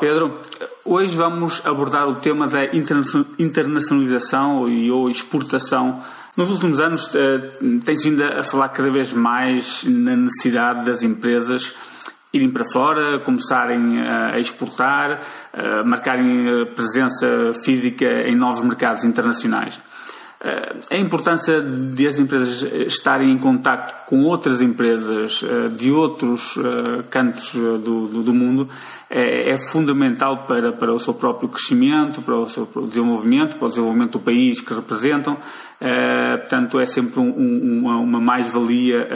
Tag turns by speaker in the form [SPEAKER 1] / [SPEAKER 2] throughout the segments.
[SPEAKER 1] Pedro, hoje vamos abordar o tema da internacionalização e ou exportação. Nos últimos anos eh, tem-se vindo a falar cada vez mais na necessidade das empresas irem para fora, começarem a exportar, a marcarem presença física em novos mercados internacionais. Eh, a importância de as empresas estarem em contato com outras empresas eh, de outros eh, cantos do, do mundo é, é, fundamental para, para o seu próprio crescimento, para o seu desenvolvimento, para o desenvolvimento do país que representam. portanto, é sempre um, um, uma, mais-valia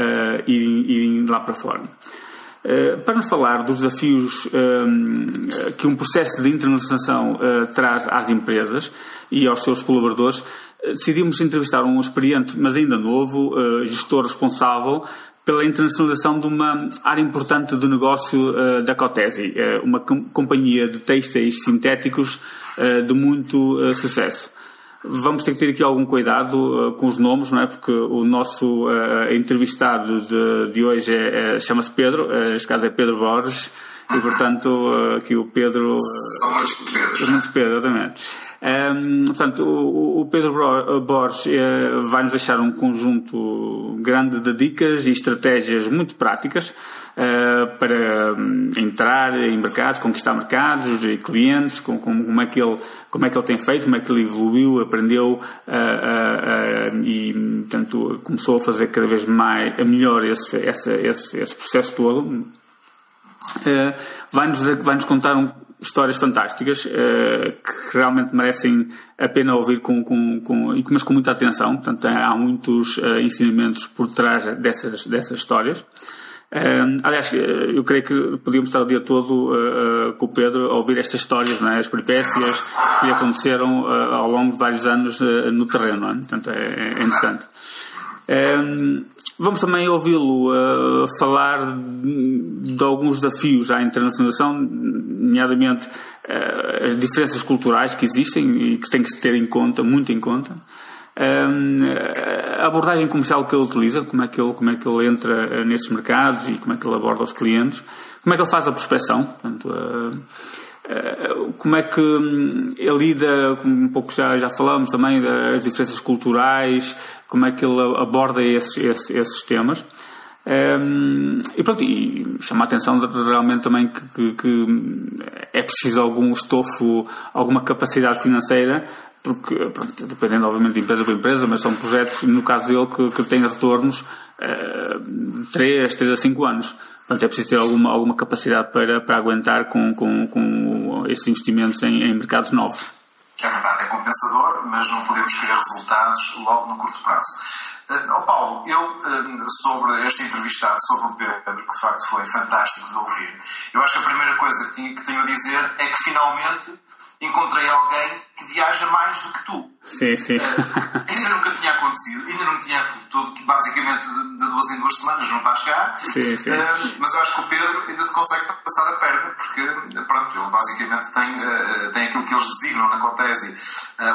[SPEAKER 1] irem, irem lá para fora. para nos falar dos desafios que um processo de internacionalização traz às empresas e aos seus colaboradores, decidimos entrevistar um experiente, mas ainda novo, uh, gestor responsável pela internacionalização de uma área importante do negócio uh, da Cotesi, uh, uma com companhia de têxteis sintéticos de muito sucesso. Vamos ter que ter aqui algum cuidado com os nomes, não é? Porque o nosso entrevistado de, de hoje é, é chama-se Pedro, este caso é Pedro Borges, e portanto aqui o Pedro.
[SPEAKER 2] São muitos Pedros.
[SPEAKER 1] Muitos Pedros, exatamente. Um, portanto, o, o Pedro Borges uh, vai nos deixar um conjunto grande de dicas e estratégias muito práticas uh, para um, entrar em mercados, conquistar mercados e clientes, com, com, como, é que ele, como é que ele tem feito, como é que ele evoluiu, aprendeu uh, e, portanto, começou a fazer cada vez mais, melhor esse, esse, esse, esse processo todo. vai-nos vai -nos contar um, histórias fantásticas uh, que realmente merecem a pena ouvir com, com, com, mas com muita atenção. Portanto, há muitos uh, ensinamentos por trás dessas, dessas histórias. Uh, aliás, eu creio que podíamos estar o dia todo com o Pedro a ouvir estas histórias, é? as peripécias que aconteceram ao longo de vários anos no terreno. É? Portanto, é, é interessante. Vamos também ouvi-lo uh, falar de, de, alguns desafios à internacionalização, nomeadamente uh, as diferenças culturais que existem e que tem que se ter em conta, muito em conta. Uh, a abordagem comercial que ele utiliza, como é que ele, como é que ele entra nesses mercados e como é que ele aborda os clientes, como é que ele faz a prospecção, portanto, como é que hum, ele lida, um pouco já, já falamos também, das diferenças culturais, como é que ele aborda esses, esses, esses temas. Um, e pronto, e chama a atenção realmente também que, que, que, é preciso algum estofo, alguma capacidade financeira, porque, pronto, dependendo obviamente de empresa para empresa, mas são projetos, no caso dele, que, que têm retornos uh, de 3, 3 a 5 anos. Portanto, é preciso ter alguma, alguma capacidade para, para aguentar com, com, com esses investimentos em, em mercados novos
[SPEAKER 2] é verdade, é compensador, mas não podemos querer resultados logo no curto prazo. Uh, oh Paulo, eu uh, sobre este entrevistado, sobre o Pedro, que de facto foi fantástico de ouvir, eu acho que a primeira coisa que tenho a dizer é que finalmente encontrei alguém que viaja mais do que tu.
[SPEAKER 1] Sim, sim.
[SPEAKER 2] Uh, ainda nunca tinha acontecido, ainda não tinha tudo, que basicamente de, duas em duas semanas não está a chegar.
[SPEAKER 1] Sim, sim.
[SPEAKER 2] Uh, mas eu acho que o Pedro ainda te consegue passar a perna, porque pronto, ele basicamente tem, uh, tem aquilo que eles designam na Cotesi,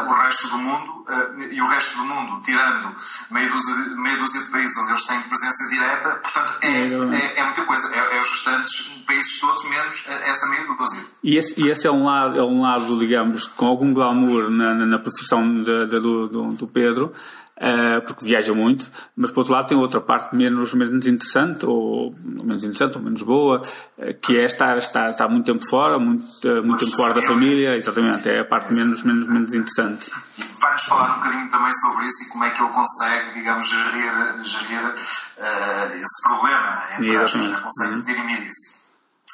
[SPEAKER 2] o resto do mundo, e o resto do mundo, tirando meia dúzia, meia dúzia de países onde eles têm presença direta, portanto é, é, é muita coisa, é, é, os restantes países todos, menos essa meia dúzia.
[SPEAKER 1] E esse, e esse é, um lado, é um lado, digamos, com algum glamour na, na, na profissão de, de, do, do, Pedro, uh, porque viaja muito, mas por outro lado tem outra parte menos, menos interessante, ou menos interessante, ou menos boa, uh, que é estar, estar, estar muito tempo fora, muito, uh, muito tempo fora da família, exatamente, é a parte menos, menos, menos interessante.
[SPEAKER 2] Vai-nos falar um bocadinho também sobre isso e como é que ele consegue, digamos, gerir, gerir esse problema, entre aspas, né? consegue uhum. dirimir isso.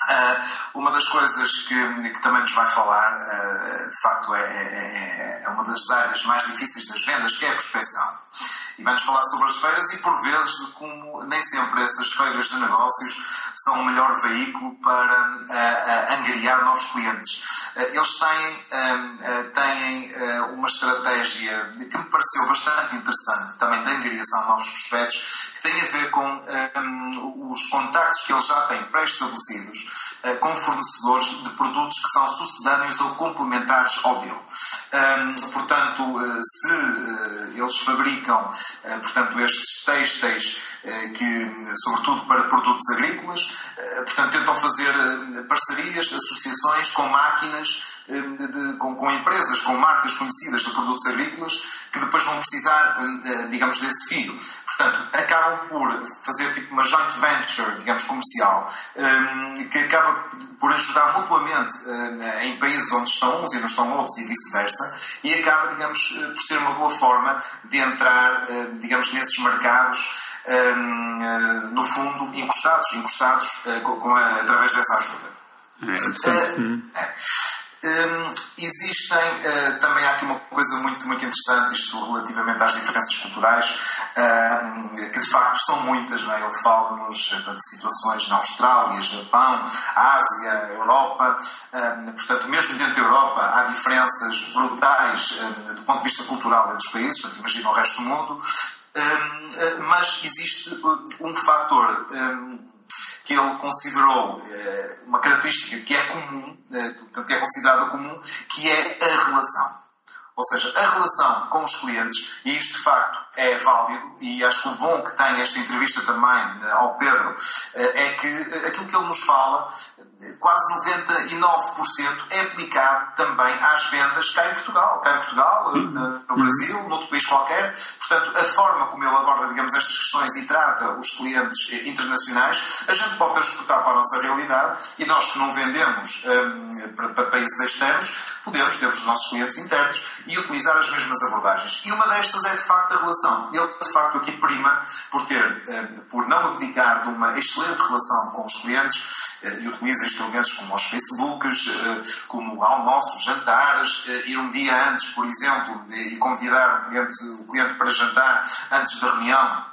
[SPEAKER 2] Uh, uma das coisas que, que, também nos vai falar, uh, de facto, é, é, é, uma das áreas mais difíceis das vendas, que é a prospecção. E vai-nos falar sobre as feiras e, por vezes, de como nem sempre essas feiras de negócios são o melhor veículo para uh, angariar novos clientes. eles têm, têm uma estratégia que me pareceu bastante interessante, também de angariação de novos prospectos, tem a ver com um, os contactos que eles já têm pré-estabelecidos uh, com fornecedores de produtos que são sucedâneos ou complementares ao dele. Um, portanto, uh, se uh, eles fabricam portanto, estes têxteis que, sobretudo para produtos agrícolas, portanto, tentam fazer parcerias, associações com máquinas de, de, com, com, empresas, com marcas conhecidas de produtos agrícolas que depois vão precisar, digamos, desse fio. Portanto, acabam por fazer tipo uma joint venture, digamos, comercial, que acaba por ajudar mutuamente em países onde estão uns e não estão outros e vice-versa, e acaba, digamos, por ser uma boa forma de entrar, digamos, nesses mercados, no fundo, encostados, encostados com, através dessa ajuda. É, é. Um, existem, uh, também há aqui uma coisa muito, muito interessante, isto relativamente às diferenças culturais, uh, que de facto são muitas, não é? Ele fala-nos eh, de situações na Austrália, Japão, Ásia, Europa, uh, portanto, mesmo dentro da Europa há diferenças brutais do ponto de vista cultural entre os países, portanto, imagina o resto do mundo, mas existe um fator que ele considerou eh, uma característica que é comum, eh, que é considerada comum, que é a relação. Ou seja, a relação com os clientes, e isto de facto é válido, e acho que o bom que tem esta entrevista também eh, ao Pedro é que aquilo que ele nos fala quase 99% é aplicado também às vendas cá em Portugal, cá em Portugal, Sim. no Brasil, uhum. noutro país qualquer. Portanto, a forma como ele aborda, digamos, estas questões e trata os clientes internacionais, a gente pode transportar para a nossa realidade e nós que não vendemos um, para, países externos, podemos ter os nossos clientes internos e utilizar as mesmas abordagens. E uma destas é, de facto, a relação. Ele, de facto, aqui prima por ter, um, por não abdicar de uma excelente relação com os clientes, eh, e utiliza instrumentos como os Facebooks, eh, como almoços, jantares, eh, ir um dia antes, por exemplo, e convidar o cliente, o cliente para jantar antes da reunião.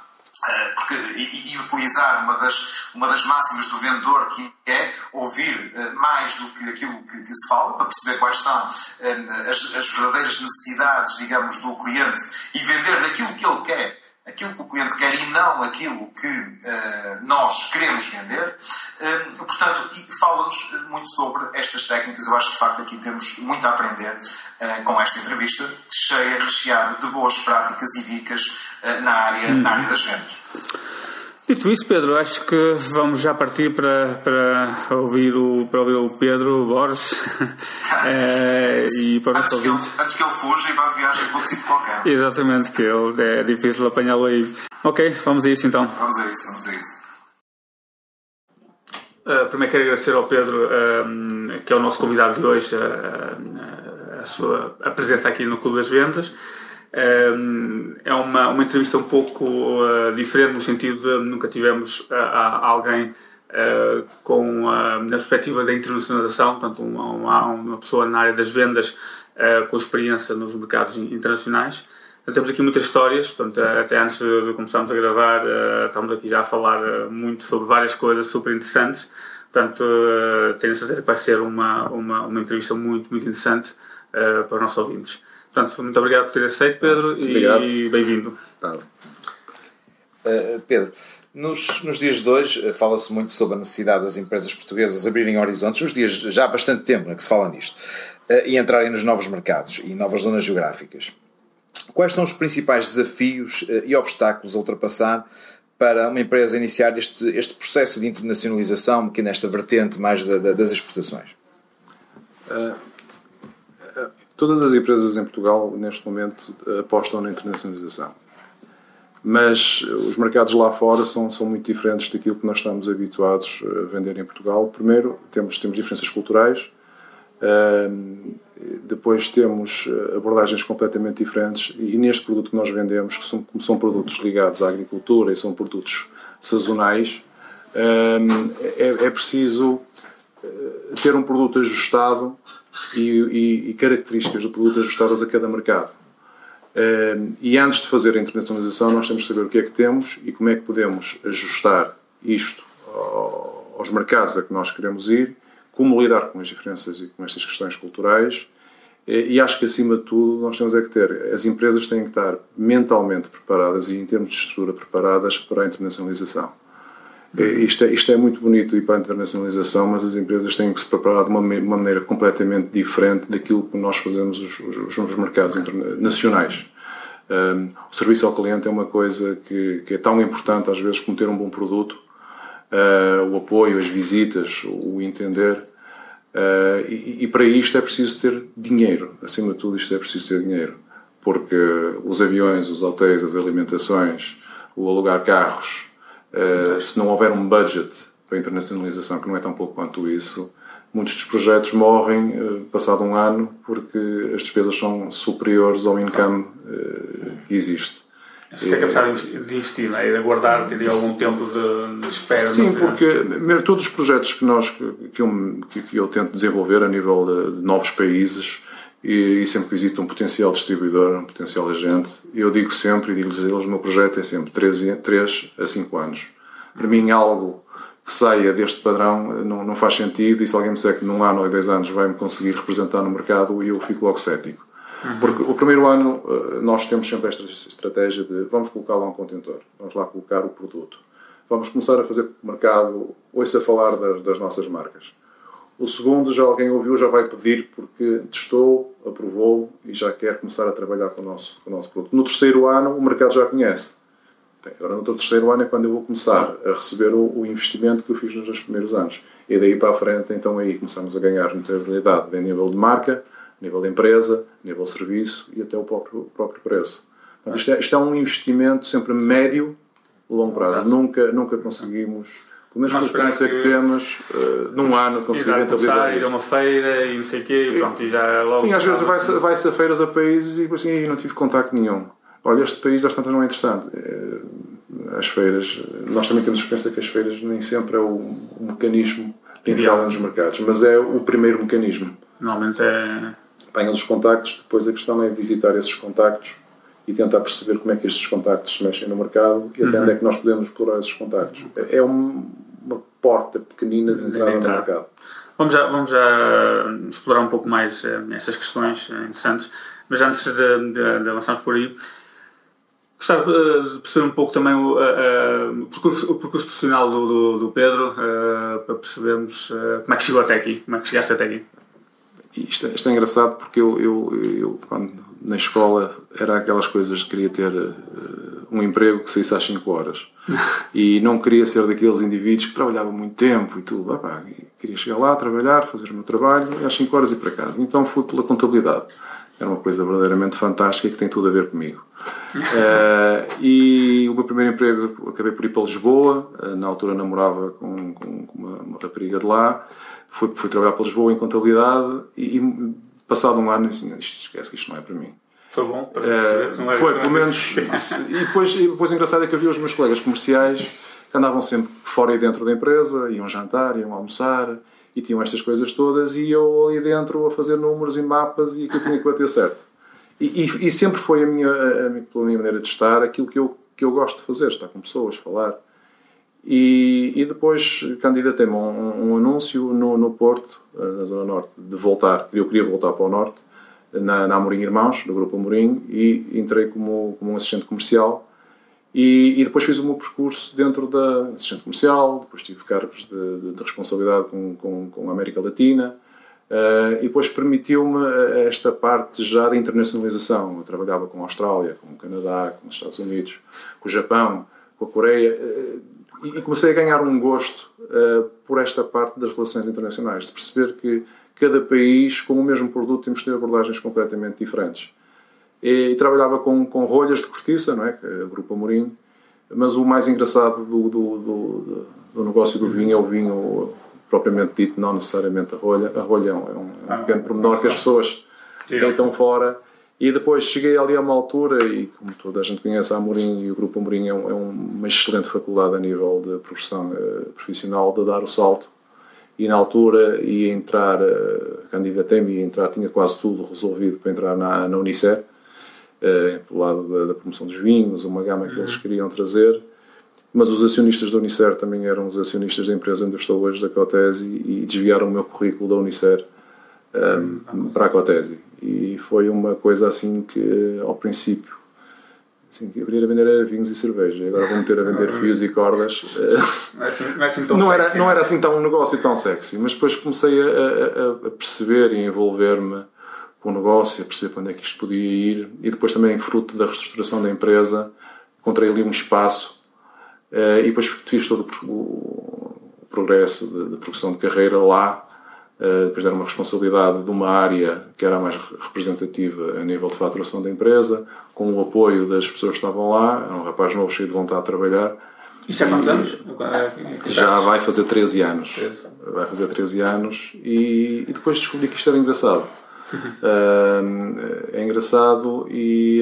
[SPEAKER 2] Porque, e, e, utilizar uma das, uma das máximas do vendedor que é ouvir mais do que aquilo que, que se fala, para perceber quais são as, as verdadeiras necessidades, digamos, do cliente e vender daquilo que ele quer aquilo que o cliente quer e não aquilo que uh, nós queremos vender. Uh, portanto, fala-nos muito sobre estas técnicas. Eu acho que de facto aqui temos muito a aprender uh, com esta entrevista, cheia, recheada de boas práticas e dicas na, área, hum. na área das vendas.
[SPEAKER 1] Dito isso, Pedro, acho que vamos já partir para, para, ouvir, o, para ouvir o Pedro Borges
[SPEAKER 2] é, e para antes, que ele, antes que ele fuja e vá de viagem para outro sítio qualquer.
[SPEAKER 1] Exatamente, que ele, é difícil apanhá-lo aí. Ok, vamos a isso então.
[SPEAKER 2] Vamos a isso, vamos a isso.
[SPEAKER 1] Uh, primeiro quero agradecer ao Pedro, uh, que é o nosso convidado de hoje, uh, a sua a presença aqui no Clube das Vendas é uma, uma entrevista um pouco uh, diferente no sentido de nunca tivemos uh, alguém uh, com na perspectiva da internacionalização, portanto uma, uma, uma, pessoa na área das vendas com experiência nos mercados internacionais. Então, temos aqui muitas histórias, portanto, até antes de começarmos a gravar, estamos aqui já a falar muito sobre várias coisas super interessantes. Portanto, tenho certeza que vai ser uma, uma, uma entrevista muito, muito interessante para os nossos ouvintes. Portanto, muito obrigado por ter aceito, Pedro, e bem-vindo.
[SPEAKER 3] Uh, Pedro, nos, nos, dias de hoje eh, fala-se muito sobre a necessidade das empresas portuguesas abrirem horizontes, nos dias já há bastante tempo né, que se fala nisto, uh, e entrarem nos novos mercados e novas zonas geográficas. Quais são os principais desafios uh, e obstáculos a ultrapassar para uma empresa iniciar este, este processo de internacionalização, que nesta vertente mais da, da, das exportações?
[SPEAKER 4] Todas as empresas em Portugal, neste momento, apostam na internacionalização. Mas os mercados lá fora são, são muito diferentes daquilo que nós estamos habituados a vender em Portugal. Primeiro, temos, temos diferenças culturais, depois temos abordagens completamente diferentes e neste produto que nós vendemos, que são, são produtos ligados à agricultura e são produtos sazonais, é, é preciso eh, ter um produto ajustado e, e, e características do produto ajustadas a cada mercado. E antes de fazer a internacionalização, nós temos que saber o que é que temos e como é que podemos ajustar isto aos mercados a que nós queremos ir, como lidar com as diferenças e com estas questões culturais. E acho que, acima de tudo, nós temos é que ter, as empresas têm que estar mentalmente preparadas e, em termos de estrutura, preparadas para a internacionalização. Isto é, isto é muito bonito ir para a internacionalização, mas as empresas têm que se preparar de uma, uma maneira completamente diferente daquilo que nós fazemos os, os, os mercados nacionais. Um, o serviço ao cliente é uma coisa que, que, é tão importante às vezes como ter um bom produto, uh, o apoio, as visitas, o entender. Uh, e, e, para isto é preciso ter dinheiro, acima de tudo, isto é preciso ter dinheiro, porque os aviões, os hotéis, as alimentações, o alugar carros, uh, se não houver um budget para a internacionalização, que não é tão pouco quanto isso, muitos dos projetos morrem uh, passado um ano porque as despesas são superiores ao income uh, que existe.
[SPEAKER 1] Você tem precisar de investir, não é? Aguardar, ter algum tempo de, de espera.
[SPEAKER 4] Sim, porque todos os projetos que, nós, que, eu, que eu tento desenvolver a nível de, de novos países e, e, sempre que visito um potencial distribuidor, um potencial agente, eu digo sempre e digo-lhes a eles: o meu projeto é sempre 3, 3 a 5 anos. Para mim, algo que saia deste padrão não, não faz sentido e se alguém me disser que num ano ou dois anos vai-me conseguir representar no mercado, eu fico logo cético. Uhum. Porque o primeiro ano eh, nós temos sempre esta estratégia de vamos colocar lá um contentor, vamos lá colocar o produto, vamos começar a fazer mercado, ouça falar das, das nossas marcas. O segundo, já alguém ouviu, já vai pedir porque testou, aprovou e já quer começar a trabalhar com o nosso, com o nosso produto. No terceiro ano, o mercado já conhece. Bem, agora, no terceiro ano é quando eu vou começar a receber o, o, investimento que eu fiz nos dois primeiros anos. E daí para a frente, então aí começamos a ganhar rentabilidade a nível de marca, nível de empresa, nível de serviço e até o próprio, próprio preço. Portanto, isto, é, isto é um investimento sempre médio, longo prazo. Nunca, nunca conseguimos pelo menos com a experiência que, que temos, uh, num ano conseguir rentabilizar.
[SPEAKER 1] ir a uma feira e não sei o quê, e pronto, e já logo.
[SPEAKER 4] Sim, às vezes vai-se vai a feiras a países e depois assim, não tive contacto nenhum. Olha, este país às tantas não é interessante. Eh, as feiras, nós também temos experiência que as feiras nem sempre é o, o mecanismo de entrada nos mercados, mas é o primeiro mecanismo.
[SPEAKER 1] Normalmente é.
[SPEAKER 4] Apanham os contactos, depois a questão é visitar esses contactos e tentar perceber como é que estes contactos se mexem no mercado e até uhum. onde é que nós podemos explorar esses contactos. É um, uma porta pequenina de entrada no mercado.
[SPEAKER 1] Vamos já, vamos já explorar um pouco mais uh, essas questões uh, interessantes, mas antes de, de, de avançarmos por aí, gostava de perceber um pouco também o, o, percurso, o percurso, profissional do, do, do Pedro, para percebermos como é que chegou até aqui, como é que chegaste até aqui.
[SPEAKER 4] Isto é, isto é engraçado porque eu, eu, eu, quando na escola era aquelas coisas de queria ter uh, um emprego que saísse às 5 horas e não queria ser daqueles indivíduos que trabalhavam muito tempo e tudo. Ah, queria chegar lá, trabalhar, fazer o meu trabalho e às 5 horas ir para casa. Então fui pela contabilidade. Era uma coisa verdadeiramente fantástica que tem tudo a ver comigo. uh, e o meu primeiro emprego acabei por ir para Lisboa. Uh, na altura namorava com, com, com uma, uma rapariga de lá fui, fui trabalhar para Lisboa em contabilidade e, e passado um ano assim, esquece que isto não é para mim.
[SPEAKER 1] Foi bom? Para
[SPEAKER 4] é, foi, pelo menos. e depois, e depois o engraçado é que havia os meus colegas comerciais que andavam sempre fora e dentro da empresa, iam jantar, iam almoçar e tinham estas coisas todas e eu ali dentro a fazer números e mapas e aquilo tinha que bater certo. E, e, e sempre foi a minha, a, a, pela minha maneira de estar aquilo que eu, que eu gosto de fazer, estar com pessoas, falar. E, e depois candidatei-me a um, um, anúncio no, no Porto, eh, na Zona Norte, de voltar. Eu queria voltar para o Norte, na, na Amorim Irmãos, do Grupo Amorim, e entrei como, como um assistente comercial. E, e, depois fiz o meu percurso dentro da assistente comercial, depois tive cargos de, de, de responsabilidade com, com, com, a América Latina, uh, e depois permitiu-me esta parte já de internacionalização. Eu trabalhava com a Austrália, com o Canadá, com os Estados Unidos, com o Japão, com a Coreia. Uh, e comecei a ganhar um gosto uh, por esta parte das relações internacionais, de perceber que cada país, com o mesmo produto, temos que ter abordagens completamente diferentes. E, e trabalhava com, com rolhas de cortiça, não é? é o Grupo Amorim, mas o mais engraçado do, do, do, do, negócio do vinho é o vinho propriamente dito, não necessariamente a rolha. A rolha é um, é um ah, pequeno pormenor que as pessoas deitam fora e depois cheguei ali a uma altura, e como toda a gente conhece a Amorim e o Grupo Amorim é, um, é uma excelente faculdade a nível de profissão uh, profissional, de dar o salto. E na altura ia entrar, uh, candidatei-me, ia entrar, tinha quase tudo resolvido para entrar na, na Unicer, uh, pelo lado da, da, promoção dos vinhos, uma gama que uhum. eles queriam trazer. Mas os acionistas da Unicer também eram os acionistas da empresa onde eu estou hoje, da Cotesi, e desviaram o meu currículo da Unicer um, para a Cotesi e foi uma coisa assim que ao princípio que eu queria vender era vinhos e cerveja. Agora vou meter a vender fios e cordas
[SPEAKER 1] não, é assim, não, é assim
[SPEAKER 4] não
[SPEAKER 1] sexy,
[SPEAKER 4] era, não era assim tão um negócio tão sexy. Mas depois comecei a, a, a perceber e a envolver-me com o negócio, a perceber para onde é que isto podia ir. E depois também fruto da reestruturação da empresa encontrei ali um espaço uh, e depois fiz todo o, progresso de, de, progressão de carreira lá depois deram uma responsabilidade de uma área que era a mais representativa a nível de faturação da empresa com o apoio das pessoas que estavam lá era um rapaz novo cheio de vontade de trabalhar
[SPEAKER 1] isso é quantos anos?
[SPEAKER 4] Já vai fazer 13 anos. Vai fazer 13 anos e, e depois descobri que isto era engraçado é engraçado e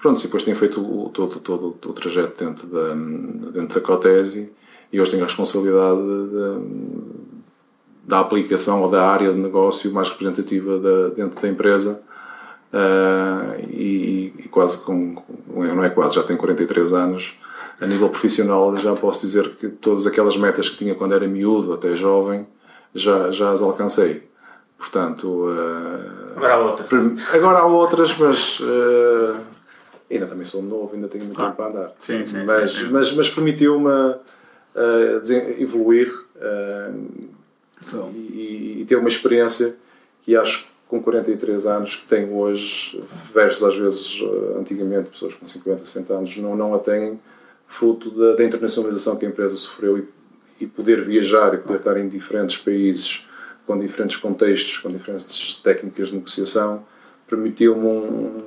[SPEAKER 4] pronto, depois tenho feito o, todo, todo o trajeto dentro da, dentro da Cotesi e hoje tenho a responsabilidade de, da aplicação ou da área de negócio mais representativa da, dentro da empresa uh, e, e, quase com, não é quase, já tenho 43 anos a nível profissional já posso dizer que todas aquelas metas que tinha quando era miúdo até jovem já, já as alcancei portanto uh,
[SPEAKER 1] Agora há outras.
[SPEAKER 4] Agora há outras, mas uh, ainda também sou novo, ainda tenho muito ah. tempo para andar.
[SPEAKER 1] Sim, sim,
[SPEAKER 4] mas,
[SPEAKER 1] sim, sim.
[SPEAKER 4] mas, mas permitiu-me evoluir uh, e, e, ter uma experiência que acho que com 43 anos que tenho hoje, versus às vezes antigamente pessoas com 50, 60 anos não, não a têm, fruto da, da internacionalização que a empresa sofreu e, e poder viajar e poder estar em diferentes países com diferentes contextos, com diferentes técnicas de negociação, permitiu-me um,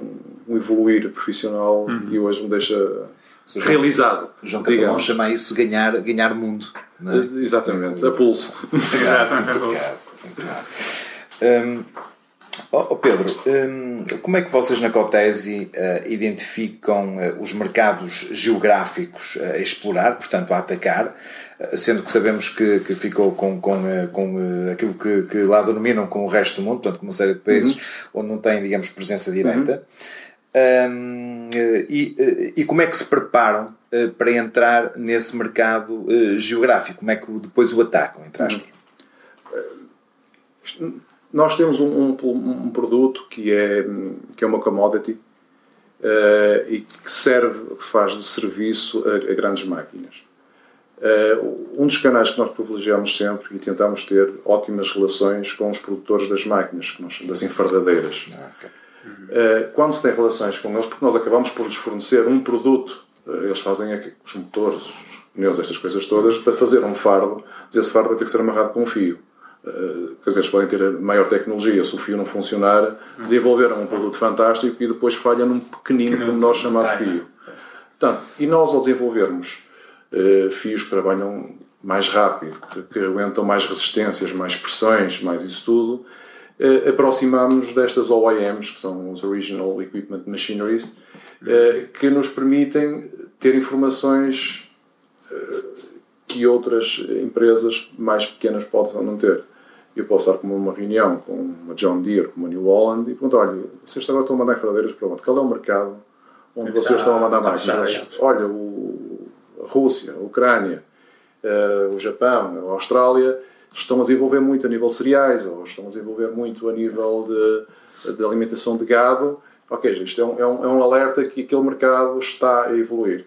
[SPEAKER 4] um, evoluir profissional uhum. e hoje me deixa João, realizado.
[SPEAKER 3] João Catalão chama isso ganhar, ganhar mundo.
[SPEAKER 4] É? Exatamente, a pulso.
[SPEAKER 3] um, oh Pedro, um, como é que vocês na Cotesi uh, identificam uh, os mercados geográficos a explorar, portanto a atacar? sendo que sabemos que, que ficou com, com, eh, com eh, aquilo que, que lá denominam com o resto do mundo, portanto, com uma série de países uhum. onde não tem, digamos, presença direta. Uhum. Um, eh, e, e como é que se preparam para entrar nesse mercado geográfico? Como é que depois o atacam, entre aspas?
[SPEAKER 4] Nós temos um, um, um, produto que é, que é uma commodity uh, e que serve, que faz de serviço a, a grandes máquinas. Uh, um dos canais que nós privilegiamos sempre e tentamos ter ótimas relações com os produtores das máquinas, das enfardadeiras. Ah, okay. Uh, quando se tem relações com eles, porque nós acabamos por lhes fornecer um produto, uh, eles fazem os motores, os pneus, estas coisas todas, para fazer um fardo, mas esse fardo vai ter que ser amarrado com um fio. quer dizer, eles podem ter maior tecnologia, se o fio não funcionar, desenvolveram um produto fantástico e depois falha num pequenino pormenor chamado fio. Portanto, e nós ao desenvolvermos eh, fios que trabalham mais rápido, que, que, aguentam mais resistências, mais pressões, mais isso tudo, uh, aproximamos destas OEMs, que são os Original Equipment Machineries, uh, que nos permitem ter informações que outras empresas mais pequenas podem não ter. Eu posso estar com uma reunião com uma John Deere, com uma New Holland e perguntar, olha, vocês agora estão a mandar enfradeiras para onde? Qual é o mercado onde vocês estão a mandar máquinas? Olha, o a Rússia, a Ucrânia, uh, o Japão, a Austrália, estão a desenvolver muito a nível de cereais ou estão a desenvolver muito a nível de, de alimentação de gado. Ok, isto é um, é, um, é um alerta que aquele mercado está a evoluir.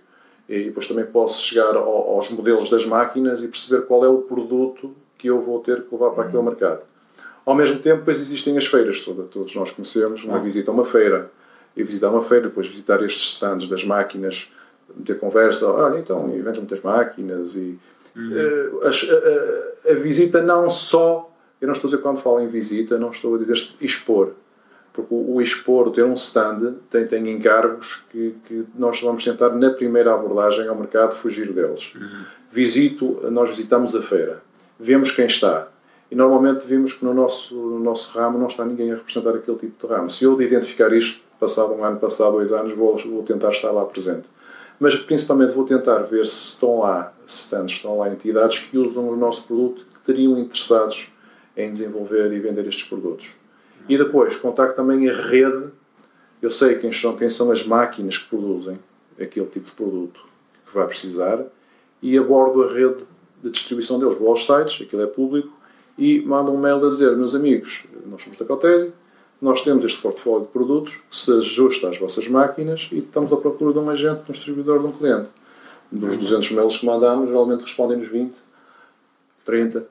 [SPEAKER 4] E depois também posso chegar ao, aos modelos das máquinas e perceber qual é o produto que eu vou ter que levar para aquele mercado. Ao mesmo tempo, depois existem as feiras, todos nós conhecemos, uma ah. visita a uma feira, e visitar uma feira, depois visitar estes stands das máquinas meter conversa, olha, então, e vendes muitas máquinas e uhum. uh, a, a, a, visita não só, eu não estou a dizer quando falo em visita, não estou a dizer expor, porque o, o expor, o ter um stand, tem, tem encargos que, que nós vamos tentar na primeira abordagem ao mercado fugir deles. Uhum. Visito, nós visitamos a feira, vemos quem está, e normalmente vimos que no nosso, no nosso ramo não está ninguém a representar aquele tipo de ramo. Se eu de identificar isto, passado um ano, passado dois anos, vou, vou tentar estar lá presente mas principalmente vou tentar ver se estão lá stands, estão lá entidades que usam o nosso produto que teriam interessados em desenvolver e vender estes produtos. E depois, contacto também a rede, eu sei quem são, quem são as máquinas que produzem aquele tipo de produto que vai precisar e abordo a rede de distribuição deles. Vou aos sites, aquilo é público, e mando um mail a dizer, meus amigos, nós somos da Cotesi, nós temos este portfólio de produtos que se ajusta às vossas máquinas e estamos à procura de um agente, de um distribuidor, de um cliente. Dos 200 mails que mandamos, geralmente respondem-nos 20, 30. Uh,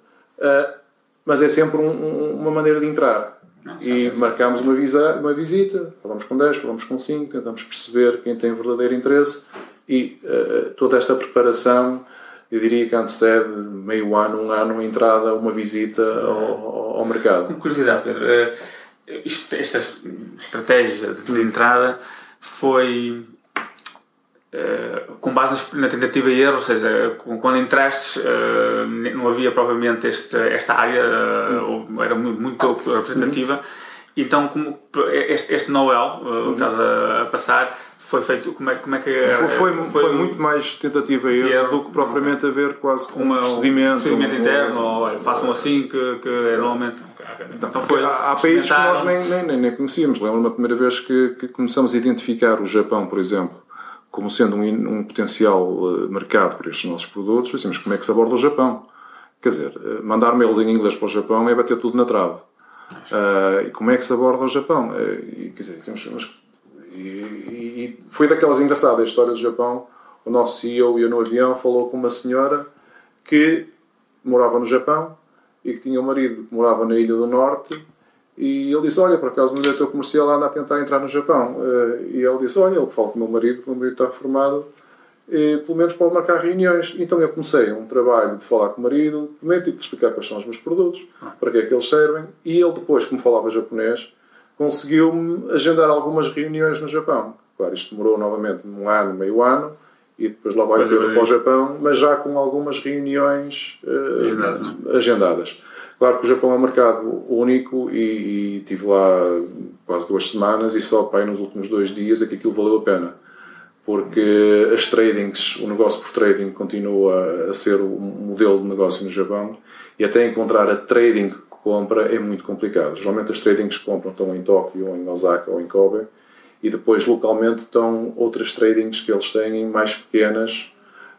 [SPEAKER 4] mas é sempre um, um, uma maneira de entrar. Não, e marcámos uma, visa, uma visita, falamos com 10, falamos com 5, tentamos perceber quem tem verdadeiro interesse e uh, toda esta preparação, eu diria que antecede meio ano, um ano, entrada, uma visita ao, ao mercado.
[SPEAKER 1] Com curiosidade, Pedro, uh, esta estratégia de entrada foi uh, com base na tentativa e erro, ou seja, quando entraste uh, não havia propriamente este, esta área, uh, era muito, muito representativa, então como este, este Noel que estás a, a passar foi feito como é, como é que
[SPEAKER 4] foi, foi, foi, foi muito mais tentativa e erro do que propriamente haver quase com uma, um procedimento, um
[SPEAKER 1] procedimento interno ou olha, façam assim que, que é. normalmente
[SPEAKER 4] então, então foi há, há países que nós nem, nem, nem conhecíamos. Lembro-me a primeira vez que, que, começamos a identificar o Japão por exemplo como sendo um, um potencial uh, mercado para estes nossos produtos. Dissemos como é que se aborda o Japão? Quer dizer, uh, mandar mails em inglês para o Japão é bater tudo na trave. Uh, e como é que se aborda o Japão? Uh, e, quer dizer, temos, e, e, foi daquelas engraçadas a história do Japão. O nosso CEO ia no avião, falou com uma senhora que morava no Japão e que tinha um marido que morava na Ilha do Norte. E ele disse: Olha, por acaso o meu diretor comercial anda a tentar entrar no Japão. Eh, e ele disse: Olha, eu falo com o meu marido, o meu marido está reformado, e pelo menos pode marcar reuniões. Então eu comecei um trabalho de falar com o marido, primeiro tive de explicar quais são os meus produtos, para que é que eles servem, e ele depois, como falava japonês, conseguiu-me agendar algumas reuniões no Japão. Claro, isto demorou novamente um ano, meio ano, e depois lá vai o para o Japão, mas já com algumas reuniões uh, agendadas. Claro que o Japão é um mercado único e, e tive lá quase duas semanas e só pai nos últimos dois dias é que aquilo valeu a pena. Porque as tradings, o negócio por trading continua a ser o modelo de negócio no Japão e até encontrar a trading compra é muito complicado. Geralmente as tradings que compram estão em Tóquio, ou em Osaka, ou em Kobe, e depois localmente estão outras tradings que eles têm mais pequenas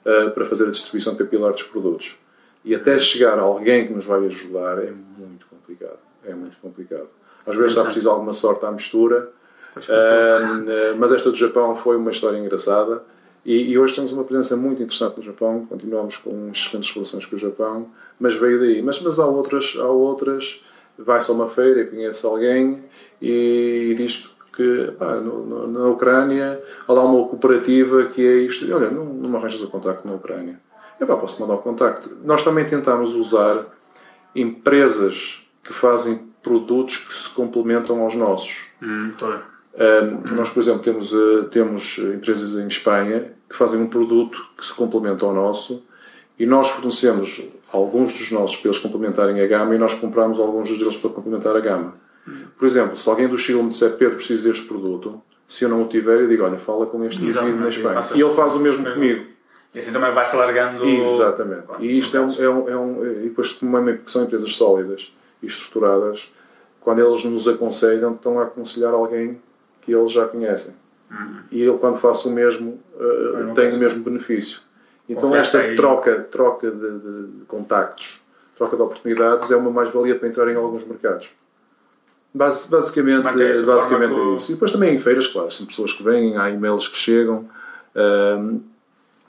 [SPEAKER 4] uh, para fazer a distribuição capilar dos produtos. E até chegar a alguém que nos vai ajudar é muito complicado. É muito complicado. Às vezes está preciso alguma sorte à mistura, uh, mas esta do Japão foi uma história engraçada. E, e, hoje temos uma presença muito interessante no Japão, continuamos com excelentes relações com o Japão, mas veio daí. Mas, mas há outras, há outras, vai-se a uma feira conhece alguém e diz que pá, no, no, na Ucrânia há lá uma cooperativa que é isto. E, olha, não, não me arranjas o contacto na Ucrânia. Eu pá, posso mandar o contacto. Nós também tentamos usar empresas que fazem produtos que se complementam aos nossos.
[SPEAKER 1] Hum,
[SPEAKER 4] um, nós, por exemplo, temos, uh, temos empresas em Espanha que fazem um produto que se complementa ao nosso e nós fornecemos alguns dos nossos para eles complementarem a gama e nós compramos alguns deles para complementar a gama. Por exemplo, se alguém do Chile me disser Pedro, preciso deste produto, se eu não o tiver, eu digo, olha, fala com este indivíduo na Espanha. E ele faz o mesmo comigo.
[SPEAKER 1] E assim também vai-se largando...
[SPEAKER 4] Exatamente. E isto é um, é um, é um... E depois, como são empresas sólidas e estruturadas, quando eles nos aconselham, estão a aconselhar alguém que eles já conhecem. Uhum. E eu, quando faço o mesmo, uh, tenho o mesmo benefício. Então, esta aí. troca, troca de, de, de, contactos, troca de oportunidades é uma mais-valia para entrar em alguns mercados. Bas, basicamente, basicamente é isso. E depois também em feiras, claro, são pessoas que vêm, há e-mails que chegam,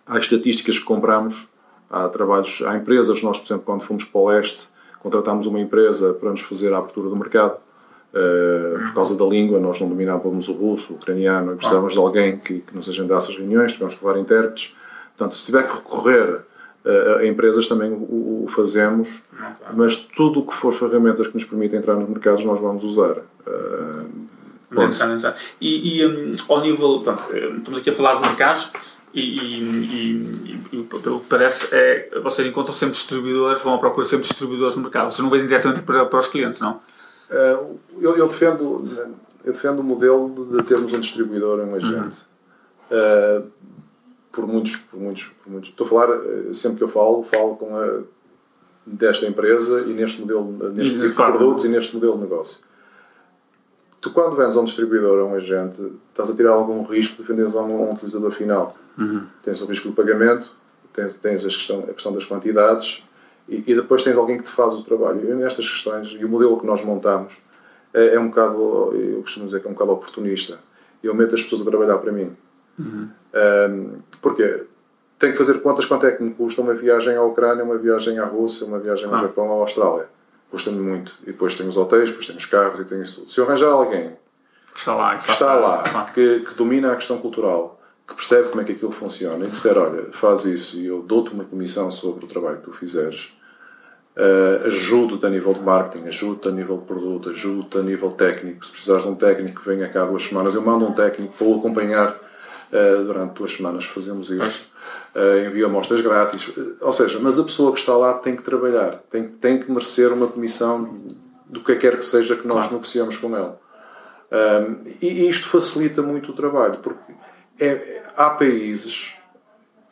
[SPEAKER 4] há estatísticas que compramos, há trabalhos, há empresas, nós, por exemplo, quando fomos para o leste, contratámos uma empresa para nos fazer a abertura do mercado Uh, por causa da língua, nós não dominávamos o russo, o ucraniano, e precisávamos de alguém que, que, nos agendasse as reuniões, tivemos que levar intérpretes. Portanto, se tiver que recorrer uh, empresas, também o, o fazemos, mas tudo o que for ferramentas que nos permitem entrar nos mercados, nós vamos usar. Uh,
[SPEAKER 1] e, e um, ao nível, pronto, estamos aqui a falar de mercados, e, e, e, pelo que parece, é, vocês encontram sempre distribuidores, vão à procura sempre distribuidores no mercado. Vocês não vendem diretamente para, para os clientes, não?
[SPEAKER 4] Uh, eu, eu, defendo, eu defendo o modelo de, termos um distribuidor, um agente. Uhum. Uh, por muitos, por muitos, por muitos. Estou a falar, eh, sempre que eu falo, falo com a, desta empresa e neste modelo, neste tipo de produtos e neste modelo de negócio. Tu, quando vendes a um distribuidor ou a um agente, estás a tirar algum risco de venderes a um, a um utilizador final.
[SPEAKER 1] Uhum.
[SPEAKER 4] Tens o risco do pagamento, tens, tens a, questão, a questão das quantidades e, e, depois tens alguém que te faz o trabalho. E nestas questões, e o modelo que nós montamos é, é, um bocado, eu costumo dizer que é um bocado oportunista. Eu meto as pessoas a trabalhar para mim.
[SPEAKER 1] Uhum.
[SPEAKER 4] Um, porque tenho que fazer contas quanto é que me custa uma viagem à Ucrânia, uma viagem à Rússia, uma viagem ao ah. Japão ou à Austrália. Tenho muito. E depois tenho os hotéis, depois tenho os carros e tenho isso tudo. Se eu arranjar alguém
[SPEAKER 1] que está lá, que,
[SPEAKER 4] está lá, que, que domina a questão cultural, que percebe como é que aquilo funciona e disser, olha, faz isso e eu dou-te uma comissão sobre o trabalho que tu fizeres, uh, ajudo-te a nível de marketing, ajudo-te a nível de produto, ajudo-te a nível técnico. Se precisares de um técnico que venha cá duas semanas, eu mando um técnico para o acompanhar durante duas semanas, fazemos isso. Uh, envio amostras grátis. Ou seja, mas a pessoa que está lá tem que trabalhar, tem, tem que merecer uma comissão do que quer que seja que nós claro. negociamos com ela. Um, e isto facilita muito o trabalho, porque é, há países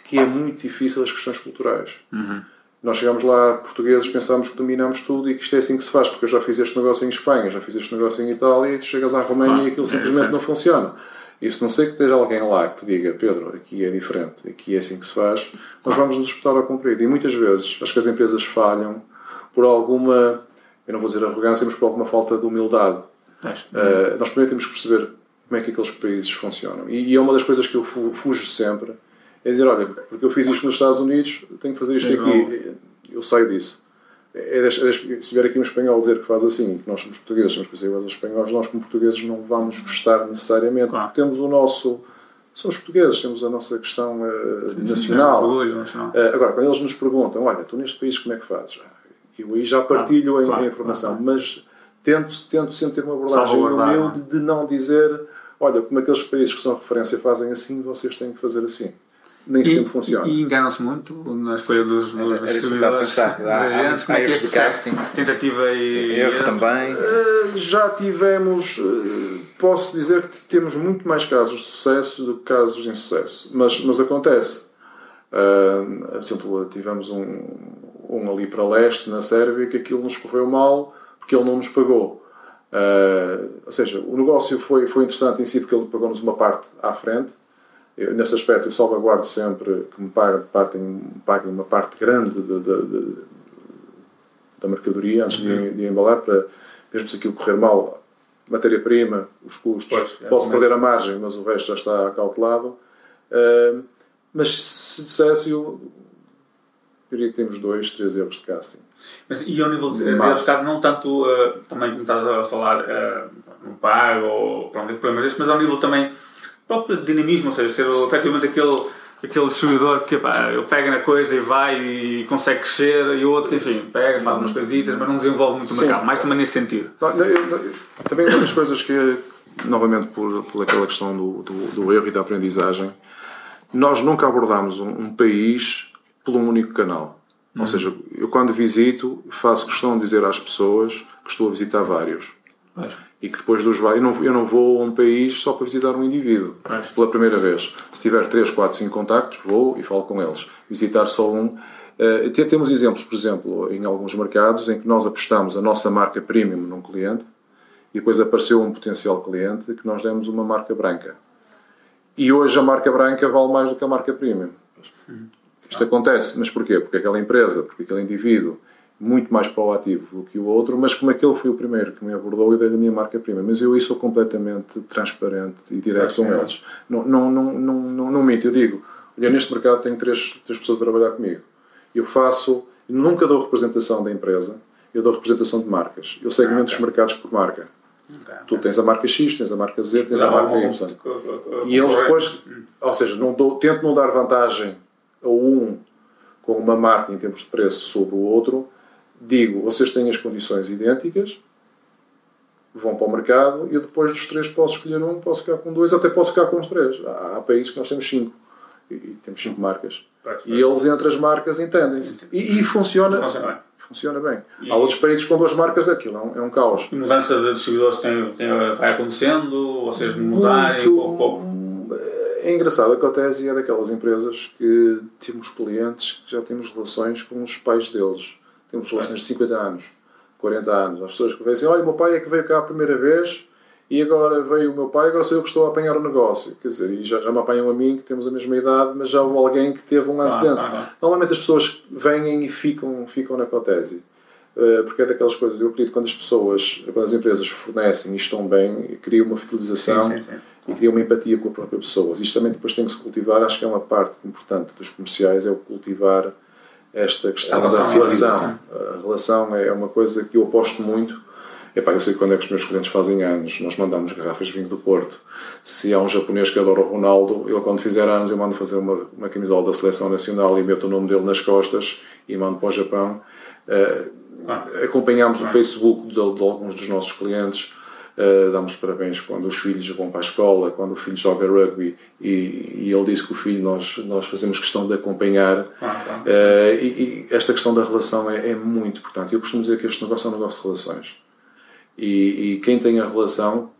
[SPEAKER 4] que é muito difícil as questões culturais.
[SPEAKER 1] Uhum.
[SPEAKER 4] Nós chegamos lá, portugueses, pensamos que dominamos tudo e que isto é assim que se faz, porque eu já fiz este negócio em Espanha, já fiz este negócio em Itália, e tu chegas à Roménia ah, e aquilo simplesmente é não funciona. E se não sei que esteja alguém lá que te diga, Pedro, aqui é diferente, aqui é assim que se faz, nós vamos nos disputar ao cumprido. E muitas vezes acho que as empresas falham por alguma, eu não vou dizer arrogância, mas por alguma falta de humildade. Uh, nós primeiro temos que perceber como é que aqueles países funcionam. E, e é uma das coisas que eu fujo sempre, é dizer, olha, porque eu fiz isto nos Estados Unidos, tenho que fazer isto Sim, aqui. Eu saio disso. É, é, se vier aqui um espanhol dizer que faz assim, que nós somos portugueses, somos iguais aos espanhóis, nós como portugueses não vamos gostar necessariamente, claro. porque temos o nosso... Somos portugueses, temos a nossa questão uh, sim, nacional. Sim, orgulho, nacional. Uh, agora, quando eles nos perguntam, olha, tu neste país como é que fazes? Eu aí já partilho claro, a, claro, a, informação, mas tento, tento sempre ter uma abordagem humilde de não dizer olha, como aqueles países que são referência fazem assim, vocês têm que fazer assim. Nem e, sempre funciona.
[SPEAKER 1] E, e enganam-se muito na escolha dos, dos
[SPEAKER 3] era, distribuidores. Era pensar. Há, agentes, há, há é erros de casting.
[SPEAKER 1] Tentativa e
[SPEAKER 3] erro também.
[SPEAKER 4] Uh, já tivemos, uh, posso dizer que temos muito mais casos de sucesso do que casos de insucesso. Mas, mas acontece. Uh, por exemplo, tivemos um, um ali para leste, na Sérvia, que aquilo nos correu mal porque ele não nos pagou. Uh, ou seja, o negócio foi, foi interessante em si porque ele pagou-nos uma parte à frente. Eu, nesse aspecto, eu salvaguardo sempre que me paguem, paguem uma parte grande de, de, de, da mercadoria antes uhum. de, de, embalar, para, mesmo se aquilo correr mal, matéria-prima, os custos, pois, é, posso perder a margem, mas o resto já está acautelado. Uh, mas se dissesse, eu diria que temos dois, três erros de casting.
[SPEAKER 1] Mas e ao nível de mercado, não tanto uh, também como estás a falar uh, no pago ou pronto, destes, mas ao nível também próprio dinamismo, ou seja, ser efetivamente aquele, aquele distribuidor que pá, pega na coisa e vai e consegue crescer e o outro, enfim, pega, faz umas coisitas, mas não desenvolve muito o mercado, mais também nesse sentido.
[SPEAKER 4] Não, eu, eu, também uma das coisas que, novamente por, por aquela questão do, do, do erro e da aprendizagem, nós nunca abordámos um, um país por um único canal. Ou uhum. seja, eu quando visito faço questão de dizer às pessoas que estou a visitar vários.
[SPEAKER 1] Mas.
[SPEAKER 4] E que depois dos. Eu não, eu não vou a um país só para visitar um indivíduo. Mas. Pela primeira vez. Se tiver 3, 4, 5 contactos, vou e falo com eles. Visitar só um. Uh, temos exemplos, por exemplo, em alguns mercados em que nós apostamos a nossa marca premium num cliente e depois apareceu um potencial cliente que nós demos uma marca branca. E hoje a marca branca vale mais do que a marca premium. Isto acontece, mas porquê? Porque aquela empresa, porque aquele indivíduo, muito mais proativo do que o outro, mas como aquele foi o primeiro que me abordou, eu dei a minha marca-prima. Mas eu aí sou completamente transparente e direto com eles. Não, não, não, não, não, não minto, eu digo, olha, neste mercado tenho três, três pessoas a trabalhar comigo. Eu faço, nunca dou representação da empresa, eu dou representação de marcas. Eu segmento okay. os mercados por marca. Tu tens a marca X, tens a marca Z, tens a marca Y. E eles depois, ou seja, não dou, tento não dar vantagem ou um com uma marca em termos de preço sobre o outro, digo, vocês têm as condições idênticas, vão para o mercado e depois dos três posso escolher um, posso ficar com dois, até posso ficar com os três. Há, países que nós temos cinco e, temos cinco marcas. E eles entre as marcas entendem-se. E, e, funciona, funciona bem. Funciona bem. E... Há outros países com duas marcas daquilo, é um, é um caos.
[SPEAKER 1] E mudança de distribuidores tem, tem, vai acontecendo, vocês mudarem pouco pouco?
[SPEAKER 4] é engraçado, a Cotesi é daquelas empresas que temos clientes que já temos relações com os pais deles. Temos relações de 50 anos, 40 anos. As pessoas que veem assim, olha, o meu pai é que veio cá a primeira vez e agora veio o meu pai, agora sou eu que estou a apanhar o negócio. Quer dizer, e já, já me apanham a mim, que temos a mesma idade, mas já houve alguém que teve um ano ah, dentro. Ah, ah. Normalmente as pessoas vêm e ficam, ficam na Cotesi. Eh, porque é daquelas coisas, eu acredito que quando as pessoas, quando as empresas fornecem e estão bem, criam uma fidelização sim, sim, sim. e criam uma empatia com a própria pessoa. Isto também depois tem que se cultivar, acho que é uma parte importante dos comerciais, é o cultivar esta questão da relação. A relação é uma coisa que eu aposto muito. Epá, eu sei quando é que os meus clientes fazem anos, nós mandamos garrafas de vinho do Porto. Se há um japonês que adora o Ronaldo, ele quando fizer anos eu mando fazer uma, uma camisola da Seleção Nacional e meto o nome dele nas costas e mando para o Japão. Uh, ah. Acompanhamos ah. o Facebook de, de, alguns dos nossos clientes Uh, damos parabéns quando os filhos vão para a escola, quando o filho joga rugby e, e ele diz que o filho nós, nós fazemos questão de acompanhar. Ah, uh, e, e, esta questão da relação é, é, muito importante. Eu costumo dizer que este negócio é um negócio de relações. E, e quem tem a relação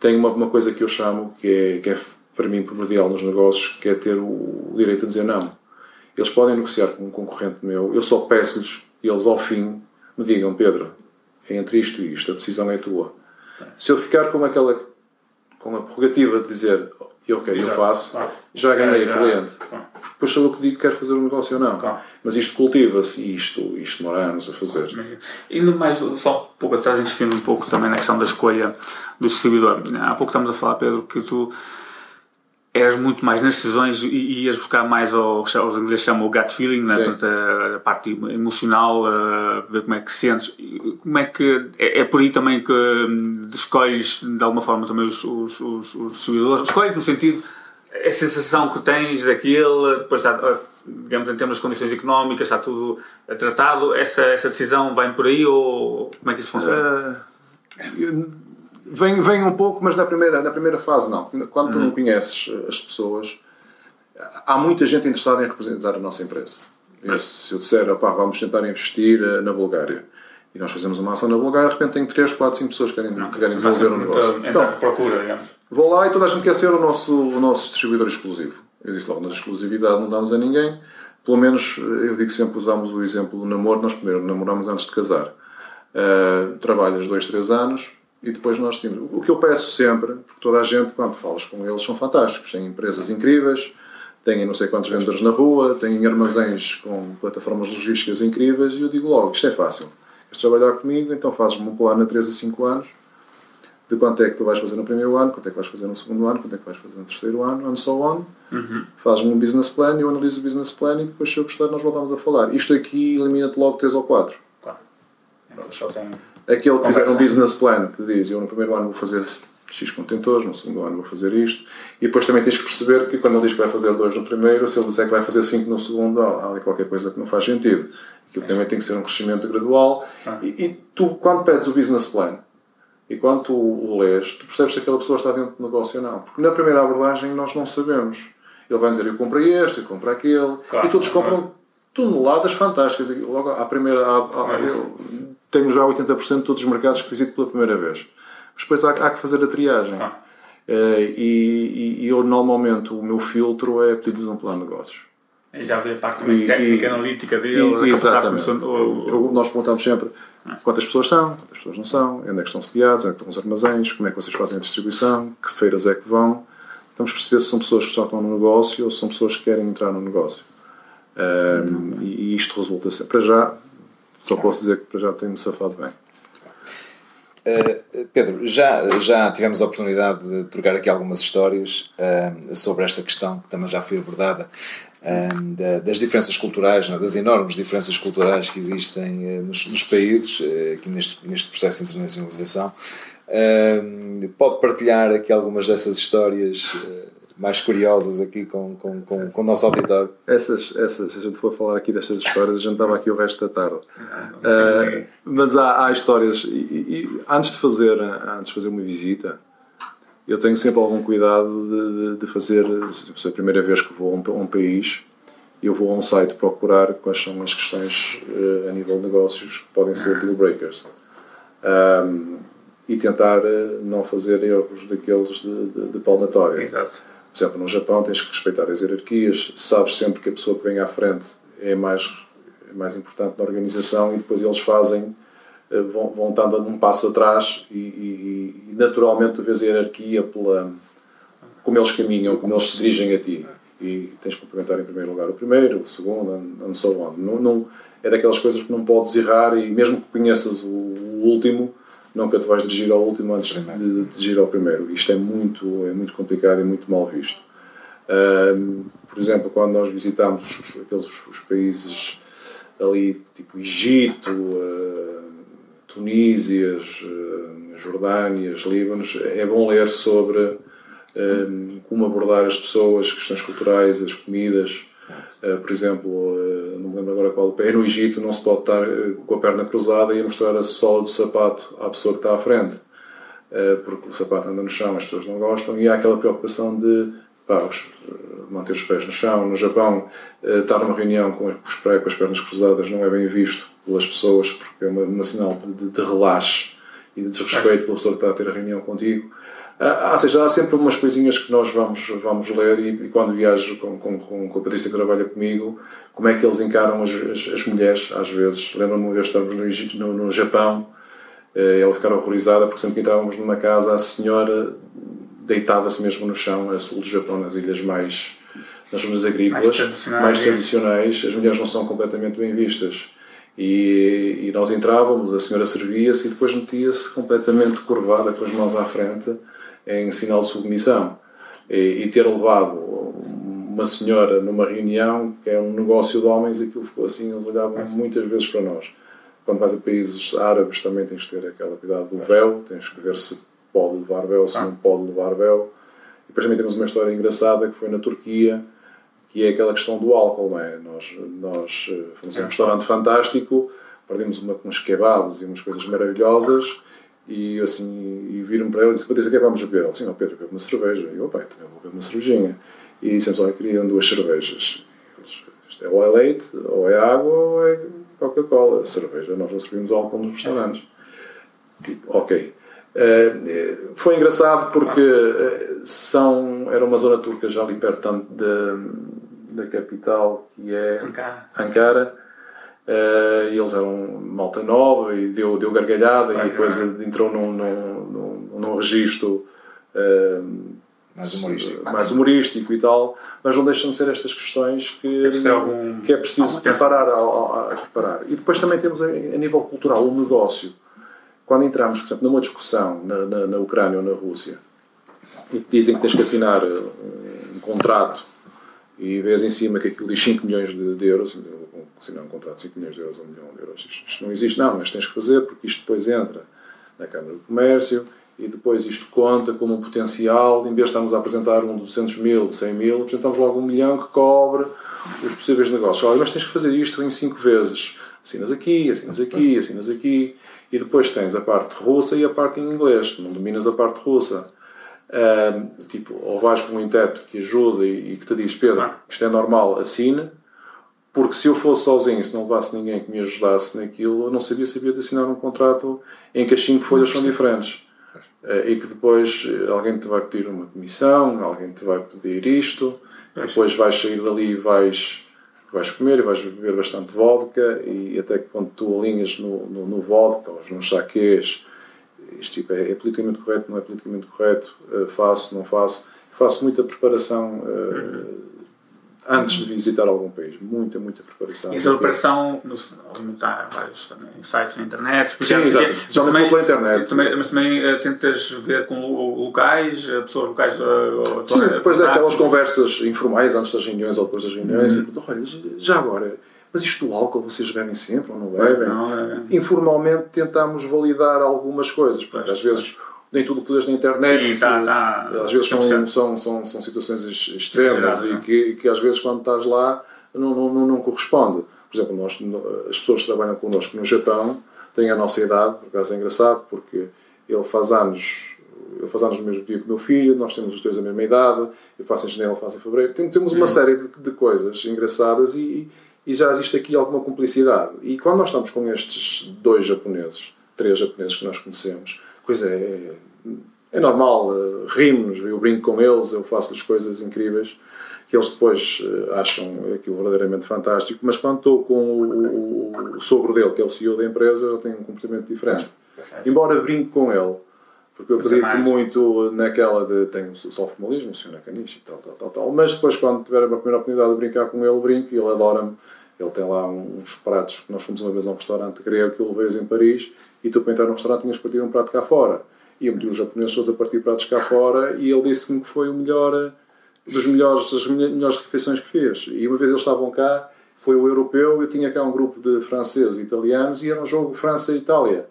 [SPEAKER 4] tem uma, uma coisa que eu chamo que é, que é para mim primordial nos negócios, que é ter o, o direito a dizer não. Eles podem negociar com um concorrente meu, eu só peço-lhes, e eles ao fim me digam: Pedro, é entre isto e isto, a decisão é tua se eu ficar com aquela com a prerrogativa de dizer ok, eu faço, já ganhei o cliente. Ah. Depois sou eu que digo que quero fazer um negócio ou não. Mas isto cultiva-se e isto, isto demora anos a fazer.
[SPEAKER 1] Indo mais, só um pouco atrás, insistindo um pouco também na questão da escolha do distribuidor. Há pouco estamos a falar, Pedro, que tu eras muito mais nas decisões e ias buscar mais ao, os ingleses chamam o gut feeling, né? Portanto, a, a, parte emocional, a ver como é que sentes. Como é que é, é por aí também que hum, escolhes de alguma forma também os, os, os, os distribuidores? Escolhes no sentido a sensação que tens daquele, depois está, digamos em termos de condições económicas, está tudo tratado. Essa, essa decisão vem por aí ou como é que isso funciona?
[SPEAKER 4] Uh, Vem, vem um pouco, mas na primeira, na primeira fase não. Quando uhum. tu não conheces as pessoas, há muita gente interessada em representar a nossa empresa. Eu, se eu disser, opá, vamos tentar investir eh, na Bulgária, e nós fazemos uma ação na Bulgária, de repente tem 3, 4, 5 pessoas que querem, não, que querem desenvolver um negócio.
[SPEAKER 1] Então, procura, digamos.
[SPEAKER 4] Vou lá e toda a gente quer ser o nosso, o nosso distribuidor exclusivo. Eu disse logo, na exclusividade não damos a ninguém. Pelo menos, eh, eu digo sempre, usamos o exemplo do namoro. Nós primeiro namoramos antes de casar. Uh, trabalhas 2, 3 anos, e depois nós temos. O que eu peço sempre, porque toda a gente, quando falas com eles, são fantásticos, têm empresas incríveis, têm não sei quantos vendedores na rua, têm armazéns com plataformas logísticas incríveis, e eu digo logo: isto é fácil. Queres trabalhar comigo? Então fazes-me um plano a 3 a 5 anos de quanto é que tu vais fazer no primeiro ano, quanto é que vais fazer no segundo ano, quanto é que vais fazer no terceiro ano, and so on. Uhum. Fazes-me um business plan, eu analiso o business plan e depois, se eu gostar, nós voltamos a falar. Isto aqui elimina-te logo 3 ou 4. Claro.
[SPEAKER 1] Só tem
[SPEAKER 4] Aquele que fizer um business plan que diz eu no primeiro ano vou fazer X contentores, no segundo ano vou fazer isto. E depois também tens que perceber que quando ele diz que vai fazer dois no primeiro, se ele disser que vai fazer cinco no segundo, há ali qualquer coisa que não faz sentido. Aquilo também tem que ser um crescimento gradual. Ah. E, e, tu, quando pedes o business plan e quando tu o lês, tu percebes se aquela pessoa está dentro do negócio ou não. Porque na primeira abordagem nós não sabemos. Ele vai dizer eu comprei este, eu comprei aquele. Claro, e todos compram toneladas fantásticas. Logo à primeira. À, à, eu, tenho já 80% de todos os mercados que visito pela primeira vez. Mas depois há, há que fazer a triagem. Ah. Uh, e, e, eu normalmente o meu filtro é pedir-lhes um plano de negócios.
[SPEAKER 1] E já vê a parte e, técnica, e, analítica deles.
[SPEAKER 4] E, exatamente. O, nós perguntamos sempre ah. quantas pessoas são, quantas pessoas não são, onde é que estão sediados, onde é que estão os armazéns, como é que vocês fazem a distribuição, que feiras é que vão. Vamos perceber se são pessoas que só estão no negócio ou se são pessoas que querem entrar no negócio. Um, e isto resulta sempre. Para já, só posso dizer que já tenho-me safado bem.
[SPEAKER 3] Uh, Pedro, já, já tivemos a oportunidade de trocar aqui algumas histórias uh, sobre esta questão que também já foi abordada uh, da, das diferenças culturais, é? das enormes diferenças culturais que existem nos, nos, países, aqui neste, neste processo de internacionalização. pode partilhar aqui algumas dessas histórias mais curiosas aqui com, com, com, com o nosso auditório.
[SPEAKER 4] Essas, essas, se a gente for falar aqui destas histórias, a gente estava aqui o resto da tarde. Uh, mas há, há histórias, e, e, antes, de fazer, antes de fazer uma visita, eu tenho sempre algum cuidado de, de, de fazer, se é a primeira vez que vou a um, a um, país, eu vou a um site procurar quais são as questões uh, a nível de negócios que podem ser deal breakers. Um, e tentar uh, não fazer erros daqueles de, de, de palmatória. Exato por exemplo, no Japão tens que respeitar as hierarquias, sabes sempre que a pessoa que vem à frente é mais, é mais importante na organização e depois eles fazem, eh, vão, vão estando um passo atrás e, e, e naturalmente tu vês a hierarquia pela, como eles caminham, como eles se dirigem a ti. E tens que cumprimentar em primeiro lugar o primeiro, o segundo, and so on. Não, não, é daquelas coisas que não podes errar e mesmo que conheças o, o último, nunca te vais dirigir ao último antes de, de, dirigir ao primeiro. Isto é muito, é muito complicado e muito mal visto. Um, por exemplo, quando nós visitamos os, aqueles os países ali tipo Egito, uh, Tunísias, uh, Jordânias, Líbanos, é bom ler sobre um, como abordar as pessoas, as questões culturais, as comidas. Uh, por exemplo, não me lembro agora qual é no Egito, não se pode estar uh, com a perna cruzada e a mostrar a sola do sapato à pessoa que está à frente, porque o sapato anda no chão, as pessoas não gostam, e há aquela preocupação de pá, os, manter os pés no chão. No Japão, estar numa reunião com, os pés, com as pernas cruzadas não é bem visto pelas pessoas, porque é uma, uma sinal de, de, de relaxe e de desrespeito pela pessoa que está a ter a reunião contigo. Ah, ou seja, há sempre umas coisinhas que nós vamos, vamos ler e, e quando viajo com, com, com, a Patrícia que trabalha comigo, como é que eles encaram as, as, as mulheres, às vezes. Lembro-me uma vez estávamos no, Egito, no, no Japão, eh, ela ficava horrorizada porque sempre que entrávamos numa casa, a senhora deitava-se mesmo no chão, a sul do Japão, nas ilhas mais nas zonas agrícolas, mais tradicionais. mais tradicionais, as mulheres não são completamente bem vistas. E, e nós entrávamos, a senhora servia-se e depois metia-se completamente curvada com as mãos à frente em sinal de submissão. E, e, ter levado uma senhora numa reunião, que é um negócio de homens, aquilo ficou assim, eles olhavam muitas vezes para nós. Quando vais a países árabes também tens que ter aquela cuidado do véu, tens que ver se pode levar véu, se não pode levar véu. E depois também temos uma história engraçada que foi na Turquia, que é aquela questão do álcool, não é? Nós, nós eh, fomos a um restaurante fantástico, perdemos uma, uns kebabs e umas coisas maravilhosas, e assim, e viram para ele e disse: Patrícia, o que é que vamos beber? Ele disse: Não, Pedro, bebe uma cerveja. E eu, pai, também vou beber uma cervejinha. E dissemos: Olha, queriam duas cervejas. Eles, isto é ou é leite, ou é água, ou é Coca-Cola. Cerveja, nós não servimos álcool nos restaurantes. Tipo, ok. Uh, foi engraçado porque uh, são, era uma zona turca já ali perto da, da capital, que é Ankara. Ankara Uh, eles eram malta nova e deu, deu gargalhada e depois entrou num, num, num, num registro uh,
[SPEAKER 3] mais humorístico.
[SPEAKER 4] mais humorístico e tal, mas não deixam de ser estas questões que, é, algum... que é preciso preparar, a, a, a, preparar. E depois também temos a, a nível cultural um negócio. Quando entramos, por exemplo, numa discussão na, na, na Ucrânia ou na Rússia e te dizem que tens que assinar um, um contrato e vês em cima que aquilo diz 5 milhões de, de euros, assinar um contrato de 5 milhões de euros a 1 milhão de euros. Isto, isto, não existe, não, mas tens que fazer porque isto depois entra na Câmara de Comércio e depois isto conta como um potencial, em vez de estarmos a apresentar um de 200 mil, de 100 mil, apresentamos logo um milhão que cobre os possíveis negócios. Olha, mas tens que fazer isto em 5 vezes. Assinas aqui, assinas aqui, assinas aqui. E depois tens a parte russa e a parte em inglês. Não dominas a parte russa. tipo, ou vais com um intérprete que ajuda e, e que te diz, Pedro, isto é normal, assina porque se eu fosse sozinho, se não levasse ninguém que me ajudasse naquilo, eu não sabia se havia de assinar um contrato em que as cinco folhas são diferentes. Eh, e que depois eh, alguém te vai pedir uma comissão, alguém te vai pedir isto, depois vais sair dali e vais, vais comer e vais beber bastante vodka e até que quando tu alinhas no, no, no vodka ou nos saquês, isto tipo, é, é, politicamente correto, não é politicamente correto, uh, faço, não faço. Faço muita preparação uh, antes de visitar algum país. Muita, muita preparação.
[SPEAKER 1] E essa preparação, há vários sites na internet.
[SPEAKER 4] Sim, exato. Geralmente pela internet.
[SPEAKER 1] Também, mas também uh, tentas ver com locais, uh, pessoas locais. Uh,
[SPEAKER 4] Sim, depois daquelas conversas informais antes das reuniões ou depois das reuniões. Uhum. E, já agora, mas isto do álcool vocês bebem sempre ou não bebem? Não, é. Informalmente tentamos validar algumas coisas, porque às vezes nem tudo o que lês na internet.
[SPEAKER 1] Sim, tá, tá,
[SPEAKER 4] às vezes são, são, são, são situações extremas e que, que às vezes quando estás lá não, não, não corresponde. Por exemplo, nós, as pessoas que trabalham connosco no Japão têm a nossa idade, por acaso é engraçado, porque ele faz anos, ele faz anos no mesmo dia que o meu filho, nós temos os dois a mesma idade, eu faço em janeiro, ele faz em fevereiro. Temos uma hum. série de, de coisas engraçadas e, e já existe aqui alguma cumplicidade. E quando nós estamos com estes dois japoneses, três japoneses que nós conhecemos, coisa é, é normal, uh, rimos, eu brinco com eles, eu faço-lhes coisas incríveis que eles depois uh, acham aquilo verdadeiramente fantástico, mas quando estou com o, o, o sogro dele, que é o CEO da empresa, ele tem um comportamento diferente. Embora brinque com ele, porque eu acredito muito naquela de tenho só formalismo, o senhor é caniche e tal, tal, tal, tal, mas depois quando tiver a primeira oportunidade de brincar com ele, brinco e ele adora-me. Ele tem lá uns pratos que nós fomos uma vez a um restaurante grego que ele veio em Paris e tu para entrar no restaurante tinhas partido um prato cá fora. E eu meti os japoneses todos a partir pratos cá fora e ele disse-me que foi o melhor, dos melhores, das melhores refeições que fez. E uma vez eles estavam cá, foi o europeu. Eu tinha cá um grupo de franceses e italianos e era um jogo França-Itália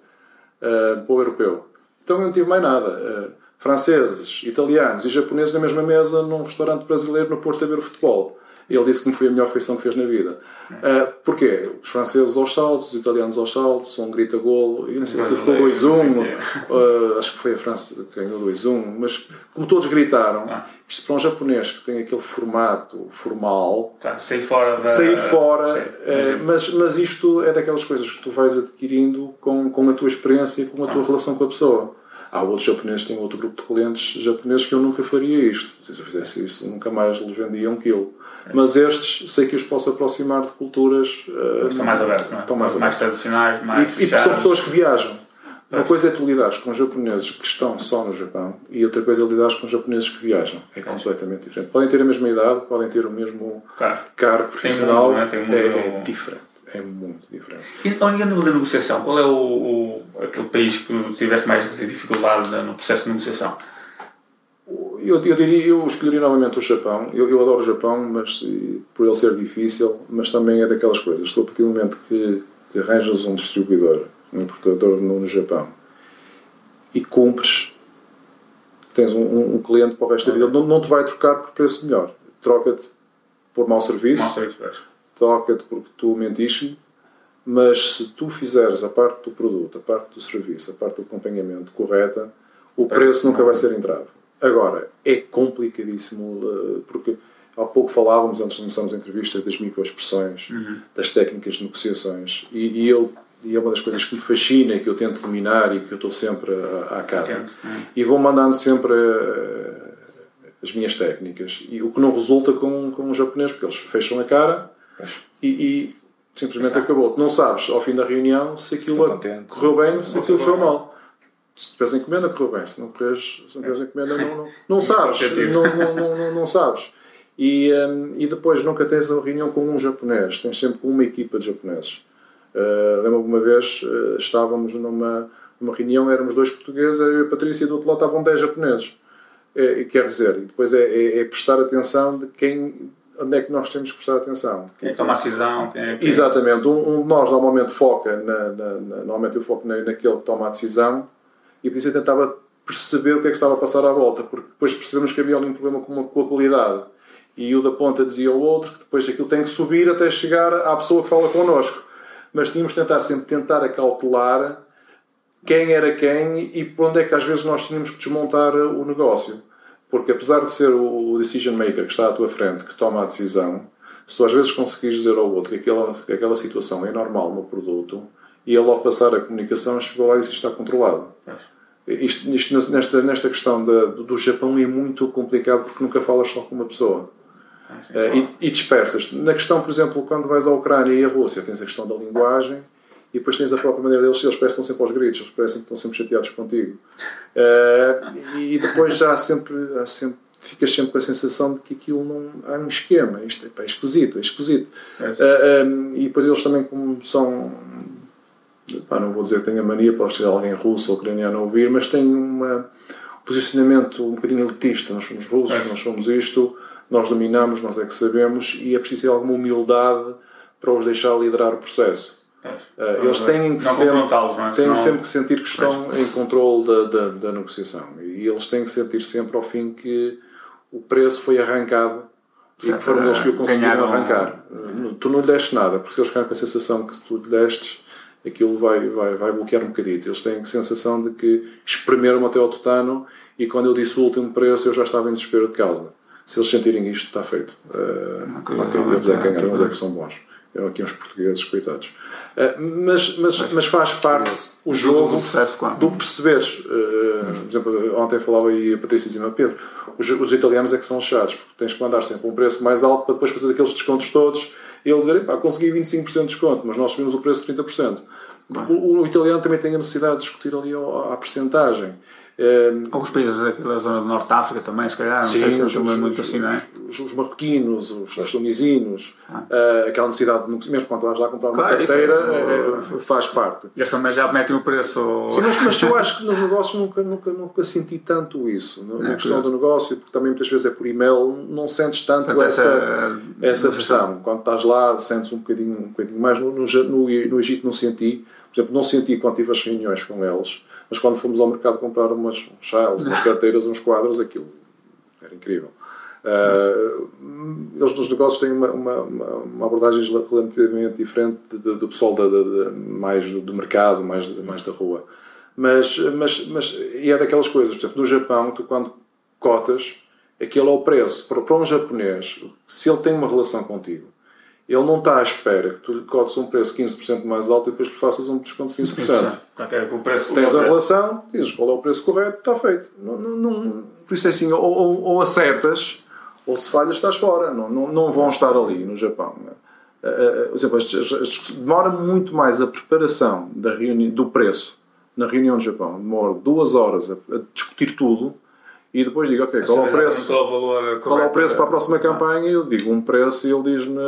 [SPEAKER 4] uh, para o europeu. Então eu não tive mais nada. Uh, franceses, italianos e japoneses na mesma mesa num restaurante brasileiro no Porto a ver o futebol. Ele disse que me foi a melhor refeição que fez na vida. Uh, porquê? Os franceses aos saltos, os italianos aos saltos, um grita golo, e não sei se ficou 2-1, uh, acho que foi a França que ganhou 2-1, mas como todos gritaram, ah. isto para um japonês que tem aquele formato formal,
[SPEAKER 1] tá, sair fora, da...
[SPEAKER 4] sair fora é, mas, mas isto é daquelas coisas que tu vais adquirindo com, com a tua experiência e com a tua ah. relação com a pessoa. Há outros japoneses, tem outro grupo de clientes japoneses que eu nunca faria isto. Se eu fizesse isso, nunca mais lhes vendia um quilo. Mas estes, sei que os posso aproximar de culturas
[SPEAKER 1] uh, estão mais abertos, não é? estão mais, mais tradicionais, mais.
[SPEAKER 4] E, e são pessoas que viajam. Uma coisa é tu lidares com japoneses que estão só no Japão e outra coisa é lidares com japoneses que viajam. É completamente diferente. Podem ter a mesma idade, podem ter o mesmo claro. cargo profissional. Muito, é? Muito... É, é diferente é muito diferente.
[SPEAKER 1] E ao nível da negociação, qual é o, o, aquele país que tiveste mais dificuldade no processo de negociação?
[SPEAKER 4] Eu, eu, diria, eu escolheria novamente o Japão. Eu, eu adoro o Japão, mas por ele ser difícil, mas também é daquelas coisas. Estou a partir do momento que, que arranjas um distribuidor, um importador no, no Japão e cumpres, tens um, um, um cliente para o resto da vida, não, não te vai trocar por preço melhor. Troca-te por mau serviço.
[SPEAKER 1] Mau serviço,
[SPEAKER 4] toca-te porque tu mentiste, mas se tu fizeres a parte do produto, a parte do serviço, a parte do acompanhamento correta, o preço nunca vai ser entrave. Agora, é complicadíssimo, eh, porque há pouco falávamos, antes de começarmos a entrevista, das microexpressões, uhum. das técnicas de negociações, e, e, eu, e é uma das coisas que me fascina que eu tento dominar e que eu estou sempre à, à cara. Uhum. E vou mandando sempre uh, as minhas técnicas, e o que não resulta com, com os japoneses, porque eles fecham a cara e, e simplesmente acabou. Não sabes, ao fim da reunião, se aquilo se correu bem, se aquilo correu mal. Se tiveres encomenda, correu bem. Se não tiveres, se não encomenda, não, não, não sabes. Não, não, não, não, sabes. E, um, e depois nunca tens uma reunião com um japonês, tens sempre uma equipa de japoneses. Uh, Lembro-me uma vez, uh, estávamos numa, numa reunião, éramos dois portugueses, eu e a Patrícia, e do outro lado estavam dez japoneses. É, quer dizer, depois é, é, é prestar atenção de quem onde é que nós temos que prestar atenção.
[SPEAKER 1] Quem é que toma a decisão? Quem é que...
[SPEAKER 4] Exatamente. Um, um, de nós normalmente foca, na, na, na, normalmente eu foco na, naquele que toma a decisão e por isso eu tentava perceber o que é que estava a passar à volta, porque depois percebemos que havia ali um problema com, com a qualidade. E o da ponta dizia ao outro que depois aquilo tem que subir até chegar à pessoa que fala connosco. Mas tínhamos que tentar sempre tentar acautelar quem era quem e por onde é que às vezes nós tínhamos que desmontar o negócio. Porque apesar de ser o decision maker que está à tua frente, que toma a decisão, se tu às vezes conseguires dizer ao outro que aquela, que aquela situação é normal no produto, e ele ao passar a comunicação chegou lá e disse está controlado. Isto, isto, nesta, nesta questão da, do Japão é muito complicado porque nunca falas só com uma pessoa. Uh, e, e dispersas. Na questão, por exemplo, quando vais à Ucrânia e à Rússia, tens a questão da linguagem e depois tens a própria maneira deles, eles parecem sempre aos gritos, eles parecem que estão sempre chateados contigo. Uh, e depois já há sempre, há sempre, ficas sempre com a sensação de que aquilo não. há um esquema, isto é, pá, é esquisito, é esquisito. É. Uh, ah, um, e depois eles também, como são. Pá, não vou dizer que tenha mania, pode ser alguém russo ou ucraniano a ouvir, mas têm uma, um posicionamento um bocadinho elitista. Nós somos russos, é. nós somos isto, nós dominamos, nós é que sabemos, e é preciso ter alguma humildade para os deixar liderar o processo. Uh, eles têm, que, sempre, é? têm sempre que sentir que estão pois. em controle da, da, da, negociação e eles têm que sentir sempre ao fim que o preço foi arrancado certo. e que foram eles que o conseguiram arrancar. Um... Tu não lhe deste nada, porque se eles ficarem com a sensação que tu lhe destes, aquilo vai, vai, vai bloquear um bocadinho. Eles têm a sensação de que espremeram até ao tutano e quando eu disse o último preço eu já estava em desespero de causa. Se eles sentirem isto, está feito. Uh, okay, okay, eles é que ganharam, eles é que são bons. Eram aqui uns portugueses, coitados. Uh, mas, mas, mas faz parte o jogo do, processo, claro. do perceberes. Uh, por exemplo, ontem falava aí a Patrícia dizia, Pedro, os, os, italianos é que são chatos, porque tens que mandar sempre um preço mais alto para depois fazer aqueles descontos todos e eles dizerem, pá, consegui 25% de desconto, mas nós subimos o preço de 30%. Porque o, o, italiano também tem a necessidade de discutir ali a, a percentagem.
[SPEAKER 1] Um, Alguns países da zona do Norte de África também, se calhar, não sim, sei se os, muito assim, não é?
[SPEAKER 4] os, os marroquinos, os, os tunisinos, ah. uh, aquela necessidade, de, mesmo quando estás lá comprar uma carteira, é, é, faz parte.
[SPEAKER 1] Eles também já metem o preço.
[SPEAKER 4] Sim, mas, mas eu acho que nos negócios nunca, nunca, nunca senti tanto isso. Na, é, questão do negócio, porque também muitas vezes é por e-mail, não sentes tanto essa, essa, essa versão. Quando estás lá, sentes um bocadinho, um bocadinho mais. No, no, no Egito não senti. Por exemplo, não senti quando tive as reuniões com eles, mas quando fomos ao mercado comprar umas uns umas carteiras, uns quadros, aquilo era incrível. Uh, eles nos negócios têm uma, uma, uma abordagem relativamente diferente do, do pessoal da, mais do, mercado, mais, mais da rua. Mas, mas, mas e é daquelas coisas, por exemplo, no Japão, tu quando cotas, aquele é o preço. Para, para um japonês, se ele tem uma relação contigo, ele não está à espera que tu lhe cotes um preço 15% mais alto e depois lhe faças um desconto de 15%.
[SPEAKER 1] o preço,
[SPEAKER 4] Tens a relação, dizes qual é o preço correto, está feito. Não, não, não, por isso é assim, ou, ou, ou, acertas, ou se falhas estás fora. Não, não, não vão estar ali no Japão. Uh, uh, exemplo, demora muito mais a preparação da reuni do preço na reunião do Japão. Demora duas horas a, a discutir tudo e depois digo, ok, qual é o preço? Qual, é o preço para a próxima campanha? Eu digo um preço e ele diz-me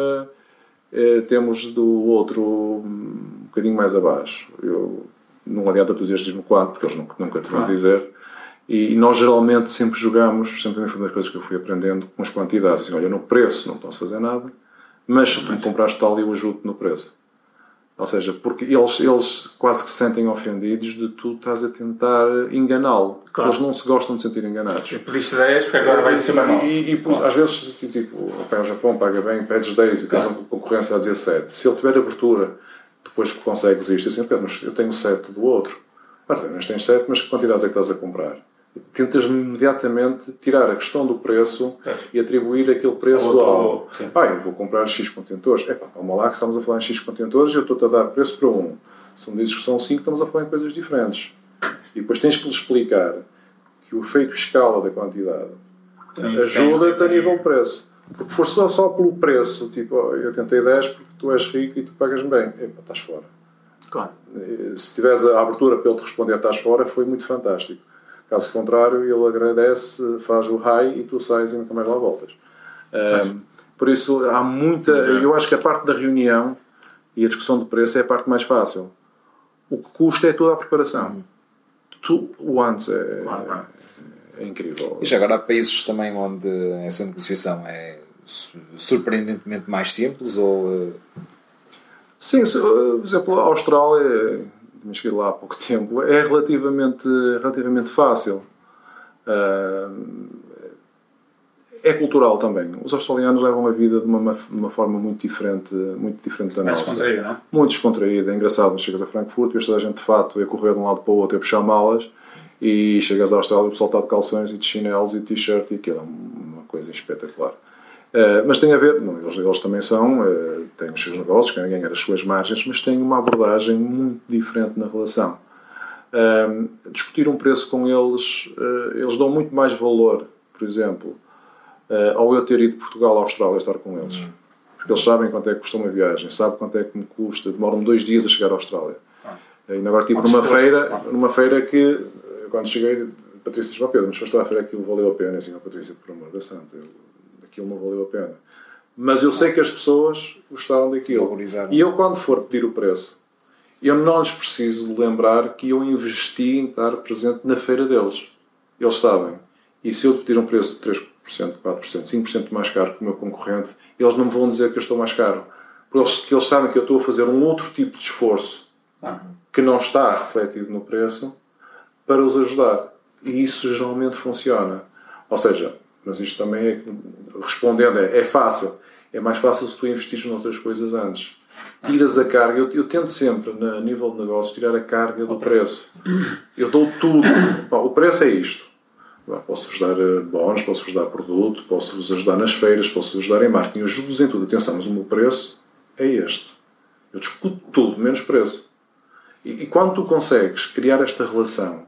[SPEAKER 4] eh, temos do outro um bocadinho mais abaixo. Eu, não adianta tu dizeres diz-me quanto, porque eles nunca, nunca te vão dizer. E, e, nós geralmente sempre jogamos, sempre foi uma das coisas que eu fui aprendendo, com as quantidades. Assim, olha, no preço não posso fazer nada, mas se tu me compraste tal, eu ajudo no preço. Ou seja, porque eles, eles quase que se sentem ofendidos de tu estás a tentar enganá-lo. Claro. Eles não se gostam de sentir enganados.
[SPEAKER 1] E pediste 10, porque agora vai ser mal.
[SPEAKER 4] E, e claro. às vezes, assim, tipo, okay, o Japão paga bem, pedes 10 e tens claro. uma concorrência a dizer 7. Se ele tiver abertura, depois que consegues isto, assim, mas eu tenho 7 do outro. Ah, mas tens 7, mas que quantidades é que estás a comprar? Tentas imediatamente tirar a questão do preço é. e atribuir aquele preço ao. Ah, eu vou comprar X contentores. É pá, calma lá que estamos a falar em X contentores e eu estou-te a dar preço para um. Se me dizes que são 5, estamos a falar em coisas diferentes. E depois tens que lhe explicar que o efeito escala da quantidade ajuda-te a nível preço. Porque for só, só pelo preço, tipo, oh, eu tentei 10 porque tu és rico e tu pagas-me bem. Epá, estás fora.
[SPEAKER 1] Claro.
[SPEAKER 4] Se tiveres a abertura para ele te responder estás fora, foi muito fantástico Caso contrário, ele agradece, faz o high e tu sais e nunca mais lá voltas. Um, por isso, há muita. Eu acho que a parte da reunião e a discussão de preço é a parte mais fácil. O que custa é toda a preparação. Uhum. Tu, o antes é, é, é, incrível.
[SPEAKER 3] E já agora há países também onde essa negociação é surpreendentemente mais simples ou. Eh,
[SPEAKER 4] Sim, por exemplo, a Austrália também cheguei lá há pouco tempo, é relativamente, relativamente fácil. Uh, é cultural também. Os australianos levam a vida de uma, uma forma muito diferente, muito diferente da
[SPEAKER 1] Mais
[SPEAKER 4] nossa.
[SPEAKER 1] Descontraída, não?
[SPEAKER 4] Muito descontraída. É engraçado, chegas a Frankfurt, vês toda a gente de fato a correr de um lado para o outro, a puxar malas, e chegas à Austrália, o pessoal está de calções e de chinelos e t-shirt, e aquilo é uma coisa espetacular. Uh, mas tem a ver, não, eles, eles, também são, uh, têm os seus negócios, querem ganhar as suas margens, mas têm uma abordagem muito diferente na relação. Uh, discutir um preço com eles, eles dão muito mais valor, por exemplo, ao eu ter ido de Portugal à Austrália estar com eles. Uhum. Porque eles sabem quanto é que custa uma viagem, sabem quanto é que me custa, demoram-me dois dias a chegar à Austrália. Ah. Ainda agora estive numa feira, numa feira que, quando cheguei, Patrícia disse-me, Pedro, mas foste à feira aquilo valeu a pena. Eu disse, Patrícia, por amor da santa, eu aquilo não valeu a pena. Mas eu sei que as pessoas gostaram daquilo. Valorizaram. E eu, quando for pedir o preço, eu não lhes preciso lembrar que eu investi em estar presente na feira deles. Eles sabem. E se eu pedir um preço de 3%, 4%, 5% mais caro que o meu concorrente, eles não me vão dizer que eu estou mais caro. Porque eles, eles sabem que eu estou a fazer um outro tipo de esforço que não está refletido no preço para os ajudar. E isso geralmente funciona. Ou seja, mas isto também é, respondendo, é, é fácil. É mais fácil se tu investires noutras coisas antes. Tiras a carga, eu, eu tento sempre, a nível de negócios, tirar a carga do preço. Eu dou tudo. o preço é isto. Posso-vos dar eh, bónus, posso-vos dar produto, posso-vos ajudar nas feiras, posso-vos ajudar em marketing. Eu ajudo-vos em tudo. Atenção, mas o meu preço é este. Eu discuto tudo, menos preço. E, e quando tu consegues criar esta relação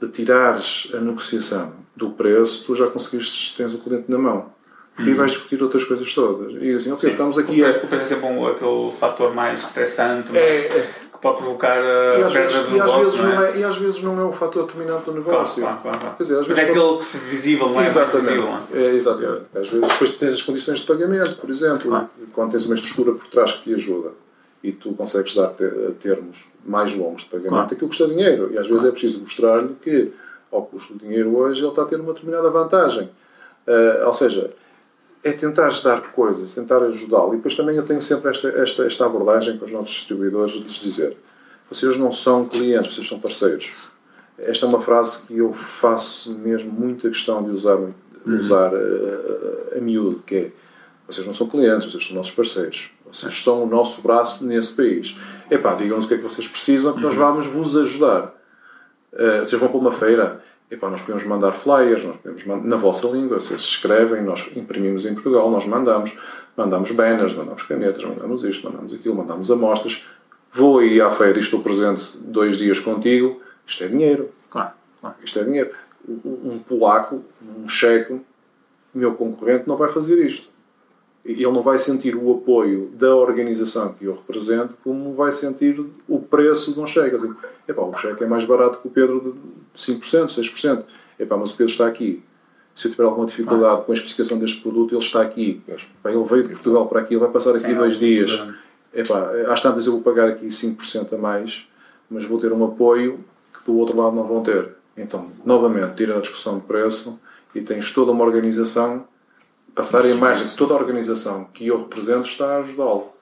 [SPEAKER 4] de tirares a negociação do preço, tu já conseguiste, tens o cliente na mão. Uhum. vais discutir outras coisas todas. E assim, ok, Sim, estamos aqui
[SPEAKER 1] o a. Preço é sempre um, aquele fator mais estressante.
[SPEAKER 4] É, é,
[SPEAKER 1] pode provocar a
[SPEAKER 4] e vezes,
[SPEAKER 1] perda do
[SPEAKER 4] e
[SPEAKER 1] negócio,
[SPEAKER 4] vezes
[SPEAKER 1] não
[SPEAKER 4] não
[SPEAKER 1] é?
[SPEAKER 4] é, e às vezes não é o fator determinante do negócio.
[SPEAKER 1] Claro, claro, claro.
[SPEAKER 4] Quer dizer, às
[SPEAKER 1] Mas
[SPEAKER 4] vezes
[SPEAKER 1] é
[SPEAKER 4] podes-
[SPEAKER 1] aquele que se visível, não é? Mais
[SPEAKER 4] Exatamente.
[SPEAKER 1] visível, é?
[SPEAKER 4] É, exatamente. Às vezes depois tens as condições de pagamento, por exemplo, quando tens uma estrutura por trás que te ajuda e tu consegues dar te- termos mais longos de pagamento,
[SPEAKER 1] Claro.
[SPEAKER 4] aquilo custa dinheiro. E às vezes é preciso mostrar-lhe que, ao custo do dinheiro hoje, ele está a ter uma determinada vantagem. Ah, ou seja, é tentar dar coisas, tentar ajudá-lo. E depois também eu tenho sempre esta, esta, esta abordagem com os nossos distribuidores de lhes dizer: vocês não são clientes, vocês são parceiros. Esta é uma frase que eu faço mesmo muita questão de usar, usar a, a, a miúdo, que é vocês não são clientes, vocês são nossos parceiros. Vocês são o nosso braço nesse país. Epá, digam-nos o que é que vocês precisam que nós vamos vos ajudar. Uh, vocês vão para uma feira, epá, nós podemos mandar flyers, nós podemos mandar, na vossa língua, vocês escrevem, nós imprimimos em Portugal, nós mandamos, mandamos banners, mandamos canetas, mandamos isto, mandamos aquilo, mandamos amostras. Vou aí à feira e estou presente dois dias contigo, isto é dinheiro.
[SPEAKER 1] Claro, claro.
[SPEAKER 4] Isto é dinheiro. Um, um polaco, um checo, meu concorrente, não vai fazer isto. Ele não vai sentir o apoio da organização que eu represento, como vai sentir o preço de um cheque. Digo, epá, o cheque é mais barato que o Pedro de 5%, 6%. Epá, mas o Pedro está aqui. Se eu tiver alguma dificuldade com a especificação deste produto, ele está aqui. Epá, ele veio de Portugal para aqui, ele vai passar aqui
[SPEAKER 1] Sim,
[SPEAKER 4] dois
[SPEAKER 1] é
[SPEAKER 4] dias. Epá, às tantas eu vou pagar aqui 5% a mais, mas vou ter um apoio que do outro lado não vão ter. Então, novamente, tira a discussão de preço e tens toda uma organização, passar a imagem que toda a organização que eu represento está a ajudá-lo.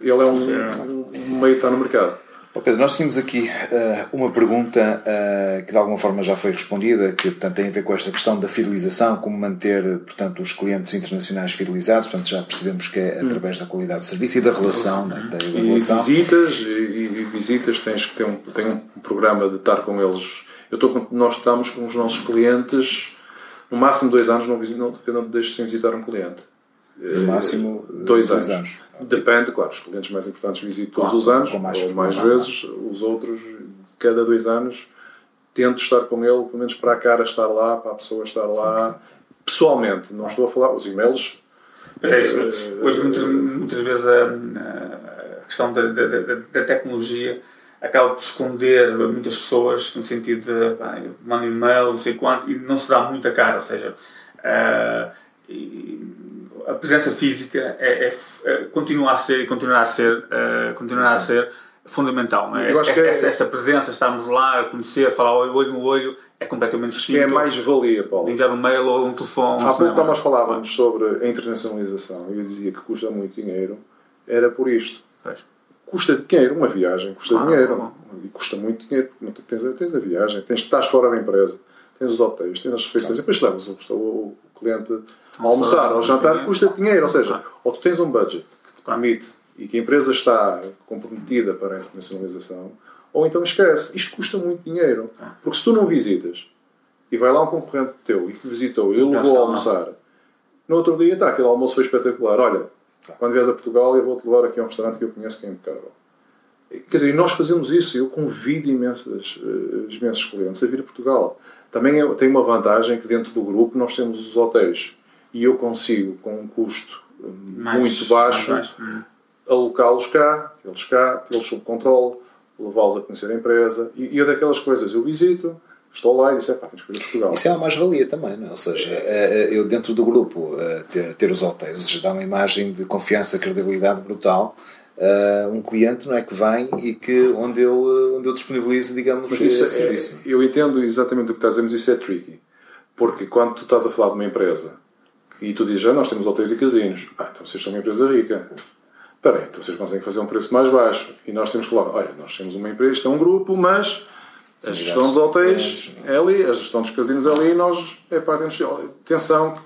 [SPEAKER 4] Ele é um, um, meio que está no mercado.
[SPEAKER 3] Ó Pedro, nós tínhamos aqui eh, uma pergunta eh, que de alguma forma já foi respondida, que portanto, tem a ver com esta questão da fidelização, como manter portanto, os clientes internacionais fidelizados, portanto já percebemos que é através da qualidade do serviço e da relação, né, da, da
[SPEAKER 4] E
[SPEAKER 3] relação.
[SPEAKER 4] visitas, e, e visitas, tens que ter um, tem um programa de estar com eles. Eu estou nós estamos com os nossos clientes, no máximo dois anos, não, não, eu não deixo sem visitar um cliente.
[SPEAKER 3] No máximo eh,
[SPEAKER 4] Dois, anos. Depende, claro, os clientes mais importantes visito todos os anos,
[SPEAKER 3] mais
[SPEAKER 4] ou mais vezes, os outros, cada dois anos, tento estar com ele, pelo menos para a cara estar lá, para a pessoa estar lá, pessoalmente. Não estou a falar, os e-mails,
[SPEAKER 1] É isso. Hoje, muitas, muitas vezes, a, a questão da, da, da, da tecnologia acaba por esconder muitas pessoas, no sentido de pá, mando e-mail, não sei quanto, e não se dá muita cara. Ou seja, ah, a presença física é, é, é- continua a ser e continuará a ser, ah, continuará a ser fundamental. Não é?
[SPEAKER 4] Eu acho
[SPEAKER 1] esta,
[SPEAKER 4] que é-
[SPEAKER 1] esta, esta presença, estarmos lá a conhecer, a falar olho, no olho, é completamente
[SPEAKER 4] que é
[SPEAKER 1] distinto
[SPEAKER 4] mais valia,
[SPEAKER 1] de
[SPEAKER 4] Paulo.
[SPEAKER 1] enviar um mail ou um telefone.
[SPEAKER 4] Há pouco nós falávamos sobre a internacionalização e eu dizia que custa muito dinheiro, era por isto.
[SPEAKER 1] Pois.
[SPEAKER 4] Custa dinheiro, uma viagem custa dinheiro.
[SPEAKER 1] claro.
[SPEAKER 4] E custa muito dinheiro, tens, a, tens a viagem, tens, estás fora da empresa, tens os hotéis, tens as refeições, e depois levas o, o, cliente a almoçar, ao jantar, custa dinheiro. Ou seja, ou tu tens um budget que te permite e que a empresa está comprometida para a internacionalização, ou então esquece. Isto custa muito dinheiro. Porque se tu não visitas e vai lá um concorrente teu e te visitou e ele levou
[SPEAKER 1] está
[SPEAKER 4] a almoçar, no outro dia, tá, aquele almoço foi espetacular. Olha, quando vieres a Portugal, eu vou-te levar aqui a um restaurante que eu conheço que é impecável. Quer dizer, nós fazemos isso. Eu convido imensas, eh, imensos clientes a vir a Portugal. Também é- tem uma vantagem que dentro do grupo nós temos os hotéis e eu consigo, com um custo eh,
[SPEAKER 1] Mais-
[SPEAKER 4] muito baixo,
[SPEAKER 1] baixo. Hum.
[SPEAKER 4] alocá-los cá, tê-los cá, tê-los sob controle, levá-los a conhecer a empresa. E, e é daquelas coisas, eu visito, estou lá e disse, pá, tens que a Portugal.
[SPEAKER 3] Isso é uma mais-valia também, não é? Ou seja, eh, eh, eu dentro do grupo eh, ter, ter os hotéis dá uma imagem de confiança, credibilidade brutal. Um cliente não é que vem e que onde eu, onde eu disponibilizo, digamos,
[SPEAKER 4] Mas isso
[SPEAKER 3] esse
[SPEAKER 4] é-
[SPEAKER 3] serviço.
[SPEAKER 4] eu entendo exatamente o que estás a dizer, mas isso é tricky. Porque quando tu estás a falar de uma empresa e tu dizes, ah, nós temos hotéis e casinos, ah, então vocês são uma empresa rica. Espera aí, então vocês conseguem fazer um preço mais baixo. E nós temos que falar, olha, nós temos uma empresa, isto é um grupo, mas a gestão dos hotéis é ali, a gestão dos casinos é ali, e nós, é pá, temos, atenção,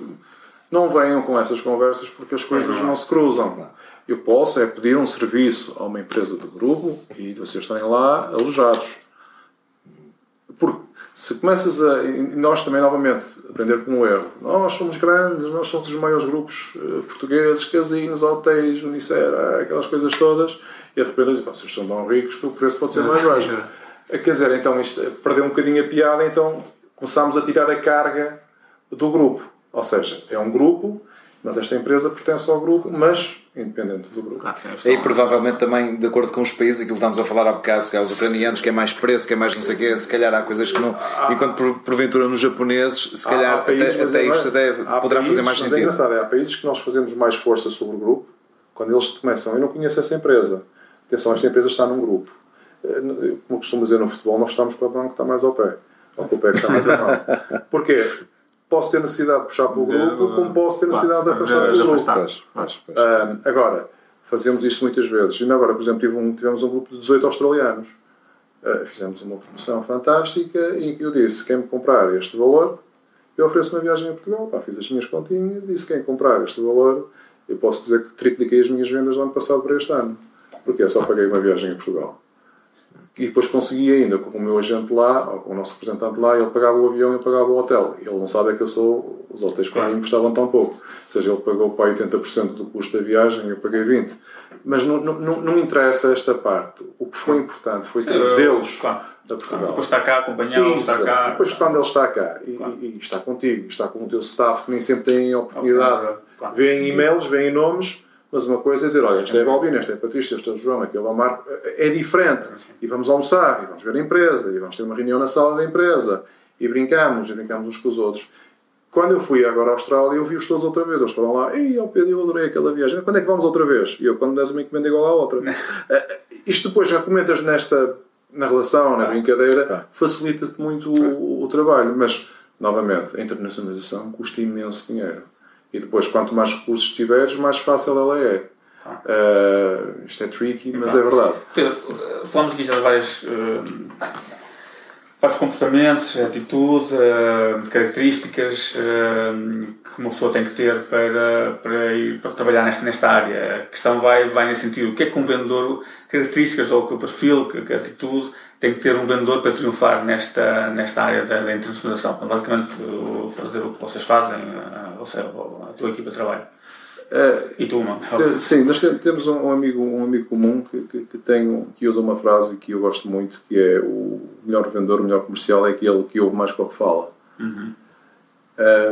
[SPEAKER 4] não venham com essas conversas porque as coisas não se cruzam. Eu posso é pedir um serviço a uma empresa do grupo e vocês estarem lá alojados. Porque se começas a. Nós também, novamente, aprender com o erro. Nós somos grandes, nós somos os maiores grupos eh, portugueses, casinos, hotéis, Unicera, aquelas coisas todas, e de repente dizem, "Pá, vocês são tão ricos que o preço pode ser mais baixo. Quer dizer, então isto perdeu um bocadinho a piada, então começámos a tirar a carga do grupo. Ou seja, é um grupo Mas esta empresa pertence ao grupo, mas independente do grupo. Ah,
[SPEAKER 3] e provavelmente também, de acordo com os países, aquilo que estamos a falar há bocado, se calhar os ucranianos, que é mais preço, que é mais não sei o quê, se calhar há coisas que não. Enquanto porventura nos japoneses, se calhar há, há países, até, até isto até poderá países, fazer mais sentido. É
[SPEAKER 4] engraçado, é, há países que nós fazemos mais força sobre o grupo, quando eles começam, eu não conheço essa empresa. Atenção, esta empresa está num grupo. Eh, como costumo dizer no futebol, nós estamos com a mão que está mais ao pé. Ou com o pé que está mais a mão. Porquê? Posso ter necessidade de puxar para o grupo, como posso ter necessidade de afastar do grupo. agora, fazemos isto muitas vezes. Ainda agora, por exemplo, tivemos um grupo de 18 australianos. Uh, fizemos uma promoção fantástica em que eu disse: quem me comprar este valor, eu ofereço uma viagem a Portugal. Pá, fiz as minhas continhas, disse: quem comprar este valor, eu posso dizer que tripliquei as minhas vendas do ano passado para este ano. Porque é só paguei uma viagem a Portugal. E depois consegui ainda, com o meu agente lá, ou com o nosso representante lá, ele pagava o avião e eu pagava o hotel. Ele não sabe é que eu sou, os hotéis para claro. mim custavam tão pouco. Ou seja, ele pagou para 80% do custo da viagem e eu paguei 20%. Mas não, não, não interessa esta parte. O que foi importante foi trazê-los claro. a Portugal.
[SPEAKER 1] Depois está cá, acompanhá-lo, está cá.
[SPEAKER 4] Depois quando ele está cá e, claro. e, está contigo, está com o teu staff, que nem sempre tem oportunidade. Claro. Vêem e-mails, vêem nomes mas uma coisa é dizer, olha, este é Balbino, este é Patrícia, este é o João, aquele é o Marco. É diferente. E vamos almoçar, e vamos ver a empresa, e vamos ter uma reunião na sala da empresa, e brincamos, e brincamos uns com os outros. Quando eu fui agora à Austrália, eu vi-os todos outra vez. Eles foram lá, ei, ó Pedro, eu adorei aquela viagem. Quando é que vamos outra vez? E eu, quando des uma encomenda igual à outra. Eh, isto depois já comentas nesta, na relação, na brincadeira, tá. facilita-te muito o, o trabalho. Mas, novamente, a internacionalização custa imenso dinheiro. E depois, quanto mais recursos tiveres, mais fácil ela é. Ah. Uh, isto é tricky, mas é verdade.
[SPEAKER 1] Pedro, falamos aqui já de várias, uh, vários comportamentos, atitudes, uh, características que uma pessoa tem que ter para, para, ir, para trabalhar nesta, nesta área. A questão vai, vai nesse sentido. O que é que um vendedor, características ou que o perfil, que, que atitude tem que ter um vendedor para triunfar nesta, nesta área da, da internacionalização. Então, basicamente, fazer o que vocês fazem, eh, ou seja, a tua equipa de trabalho. Uh, e tu, mano?
[SPEAKER 4] Sim, nós temos um amigo, um amigo comum que, que, que, tem, que usa uma frase que eu gosto muito, que é o melhor vendedor, o melhor comercial é aquele que ouve mais que o que fala. Uhum.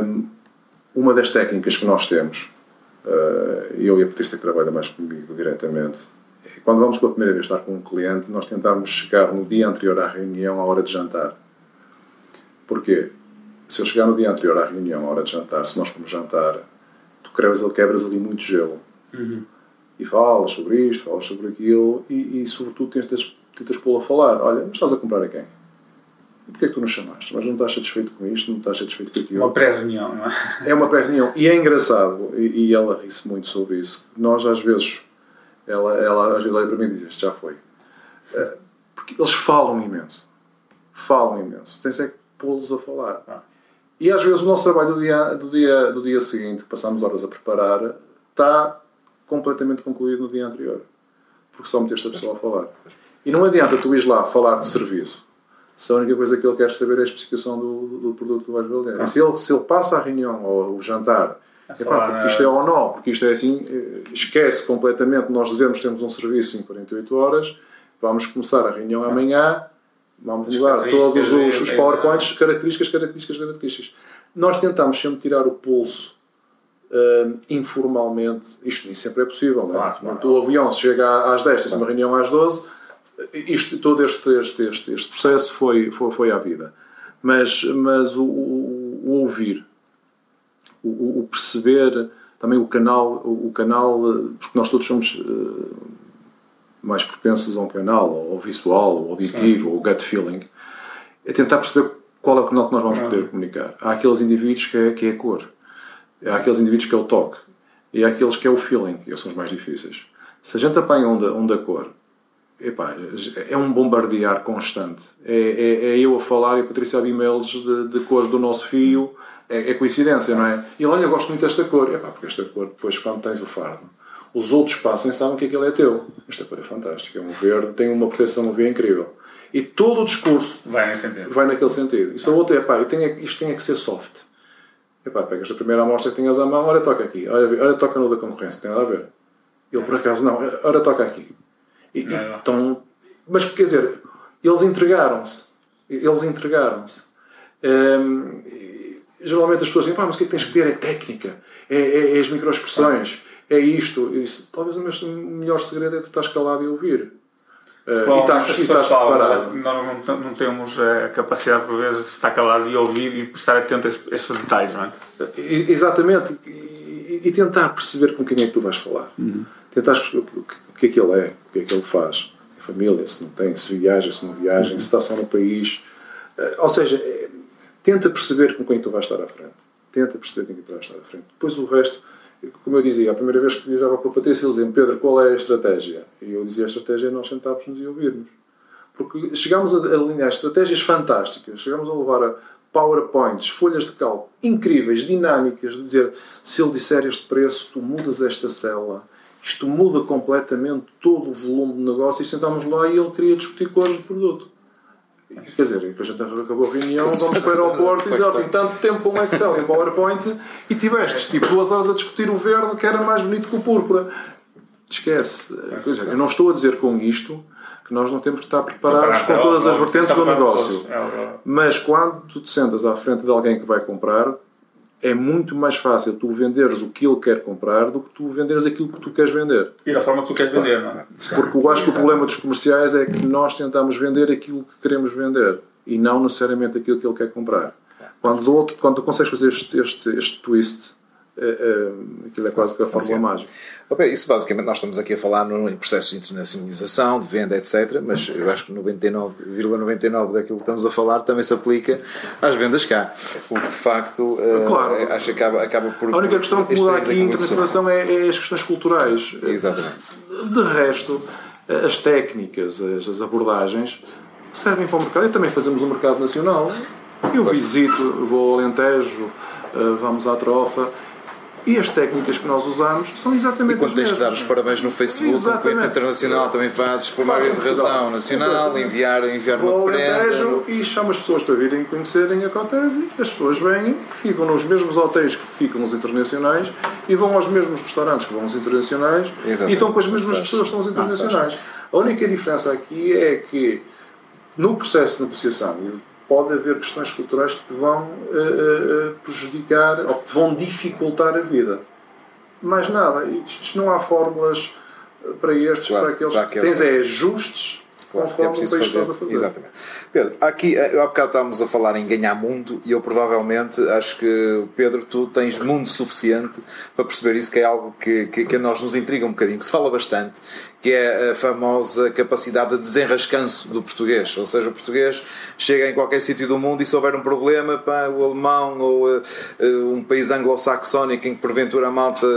[SPEAKER 4] Um, uma das técnicas que nós temos, uh, eu e a Patrícia que trabalha mais comigo diretamente, quando vamos pela primeira vez estar com um cliente, nós tentamos chegar no dia anterior à reunião à hora de jantar. Porquê? Se eu chegar no dia anterior à reunião à hora de jantar, se nós formos jantar, tu quebras, quebras ali muito gelo. Uhum. E falas sobre isto, falas sobre aquilo e, e sobretudo, tentas, tentas pô-lo a falar. Olha, mas estás a comprar a quem? Porquê é que tu nos chamaste? Mas não estás satisfeito com isto, não estás satisfeito com aquilo.
[SPEAKER 1] Uma pré-reunião, não é?
[SPEAKER 4] É uma pré-reunião. E é engraçado, e, e ela ri-se muito sobre isso, nós às vezes ela, ela às vezes olha para mim e diz: Este já foi. Uh, porque eles falam imenso. Falam imenso. Tens é que pô-los a falar. Ah. E às vezes o nosso trabalho do dia, do dia, do dia seguinte, que passamos horas a preparar, está completamente concluído no dia anterior. Porque só meteste a pessoa a falar. E não adianta tu ires lá falar de serviço se a única coisa que ele quer saber é a especificação do, do produto que vais vender. Ah. Se, ele, se ele passa a reunião ou o jantar Epá, porque isto é ou não, porque isto é assim, eh, esquece completamente. Nós dizemos que temos um serviço em 48 horas, vamos começar a reunião amanhã, vamos mudar todos os, os PowerPoints, características, características, características. Nós tentamos sempre tirar o pulso uh, informalmente, isto nem sempre é possível, não é? Claro, claro. O avião se chega às 10, tens uma reunião às 12, isto, todo este, este, este, este processo foi, foi, foi à vida. Mas, mas o, o, o ouvir, o, o, perceber também o canal, o, canal, porque nós todos somos uh, mais propensos a um canal, ou visual, ou auditivo, ou gut feeling, é tentar perceber qual é o canal que nós vamos poder comunicar. Há aqueles indivíduos que é, que é a cor, há aqueles indivíduos que é o toque, e há aqueles que é o feeling, que são os mais difíceis. Se a gente apanha um da, um da cor, epá, é um bombardear constante. É, é, é, eu a falar e a Patrícia a e-mails de, de cor do nosso fio é, é, coincidência, não é? E ele, olha, eu gosto muito desta cor. É pá, porque esta cor, depois, quando tens o fardo, os outros passam e sabem que aquele é teu. Esta cor é fantástica, é um verde, tem uma proteção no V incrível. E todo o discurso
[SPEAKER 1] vai, nesse sentido.
[SPEAKER 4] vai naquele sentido. E se o outro é, pá, isto tem que ser soft. É pá, pegas a primeira amostra que tenhas à mão, olha, toca aqui, olha, olha toca no da concorrência, tem nada a ver. Ele, por acaso, não, olha, toca aqui. E, então, mas, quer dizer, eles entregaram-se. Eles entregaram-se. Um, geralmente as pessoas dizem, mas o que é que tens que ter? É técnica, é, é, é as microexpressões, é isto. Isso. Talvez o melhor segredo é tu estás calado e ouvir.
[SPEAKER 1] Uh, e estás, e estás preparado. Nós não, não, temos a capacidade, por vezes, de estar calado e ouvir e estar atento a esses, detalhes, não é?
[SPEAKER 4] Exatamente. E, e, tentar perceber com quem é que tu vais falar. Uhum. Tentar perceber o que, o que é que ele é, o que é que ele faz. A família, se não tem, se viaja, se não viaja, uhum. se está só no país. Uh, ou seja, tenta perceber com quem tu vais estar à frente. Tenta perceber com quem tu vais estar à frente. Depois o resto como eu dizia, a primeira vez que viajava com a Patrícia, eles diziam, Pedro, qual é a estratégia? E eu dizia, a estratégia é nós sentarmos-nos e ouvirmos. Porque chegámos a alinhar estratégias fantásticas, chegámos a levar a PowerPoints, folhas de cálculo incríveis, dinâmicas, de dizer, se ele disser este preço, tu mudas esta célula, isto muda completamente todo o volume do negócio, e sentámos lá e ele queria discutir cores do produto. Quer dizer, depois a gente acabou a reunião, vamos para o aeroporto e dizer assim, tanto tempo para um Excel e um PowerPoint e tiveste tipo duas horas a discutir o verde que era mais bonito que o púrpura. Esquece. Dizer, eu não estou a dizer com isto que nós não temos que estar preparados com todas as vertentes do negócio. Mas quando tu te sentas à frente de alguém que vai comprar, é muito mais fácil tu venderes o que ele quer comprar do que tu venderes aquilo que tu queres vender.
[SPEAKER 1] E da forma que tu queres vender, não é?
[SPEAKER 4] Porque eu acho que o problema dos comerciais é que nós tentamos vender aquilo que queremos vender e não necessariamente aquilo que ele quer comprar. Quando, do outro, quando tu consegues fazer este, este, este twist, é, é, aquilo é quase que a fórmula mágica.
[SPEAKER 2] Okay, isso basicamente nós estamos aqui a falar no, em processos de internacionalização, de venda, etc. Mas eu acho que 99,99% ,99 daquilo que estamos a falar também se aplica às vendas cá. O que de facto uh, claro. acho que acaba, acaba por.
[SPEAKER 4] A única questão que muda aqui em internacionalização é, é, as questões culturais.
[SPEAKER 2] Exatamente.
[SPEAKER 4] De resto, as técnicas, as, as abordagens servem para o mercado. E também fazemos o um mercado nacional. Eu visito, vou ao Alentejo, eh, vamos à Trofa e as técnicas que nós usamos são exatamente
[SPEAKER 2] e quando tens que dar os parabéns no Facebook, exatamente. um cliente internacional também fazes por uma de razão nacional, enviar, enviar uma prenda.
[SPEAKER 4] E chama as pessoas para virem conhecerem a Cotese as pessoas vêm, ficam nos mesmos hotéis que ficam os internacionais e vão aos mesmos restaurantes que vão os internacionais exatamente. e estão com as mesmas pessoas que estão os internacionais. a única diferença aqui é que no processo de negociação pode haver questões culturais que te vão uh, uh, prejudicar ou que te vão dificultar a vida. Mais nada. Isto não há fórmulas para estes, claro, para aqueles. Para Tens é ajustes
[SPEAKER 2] Claro, que é preciso fazer. fazer. Exatamente. Pedro, aqui, há bocado estávamos a falar em ganhar mundo e eu provavelmente acho que, Pedro, tu tens mundo suficiente para perceber isso, que é algo que, que, que a nós nos intriga um bocadinho, que se fala bastante, que é a famosa capacidade de desenrascanço do português. Ou seja, o português chega em qualquer sítio do mundo e se houver um problema, pá, o alemão ou uh, um país anglo-saxónico em que porventura a malta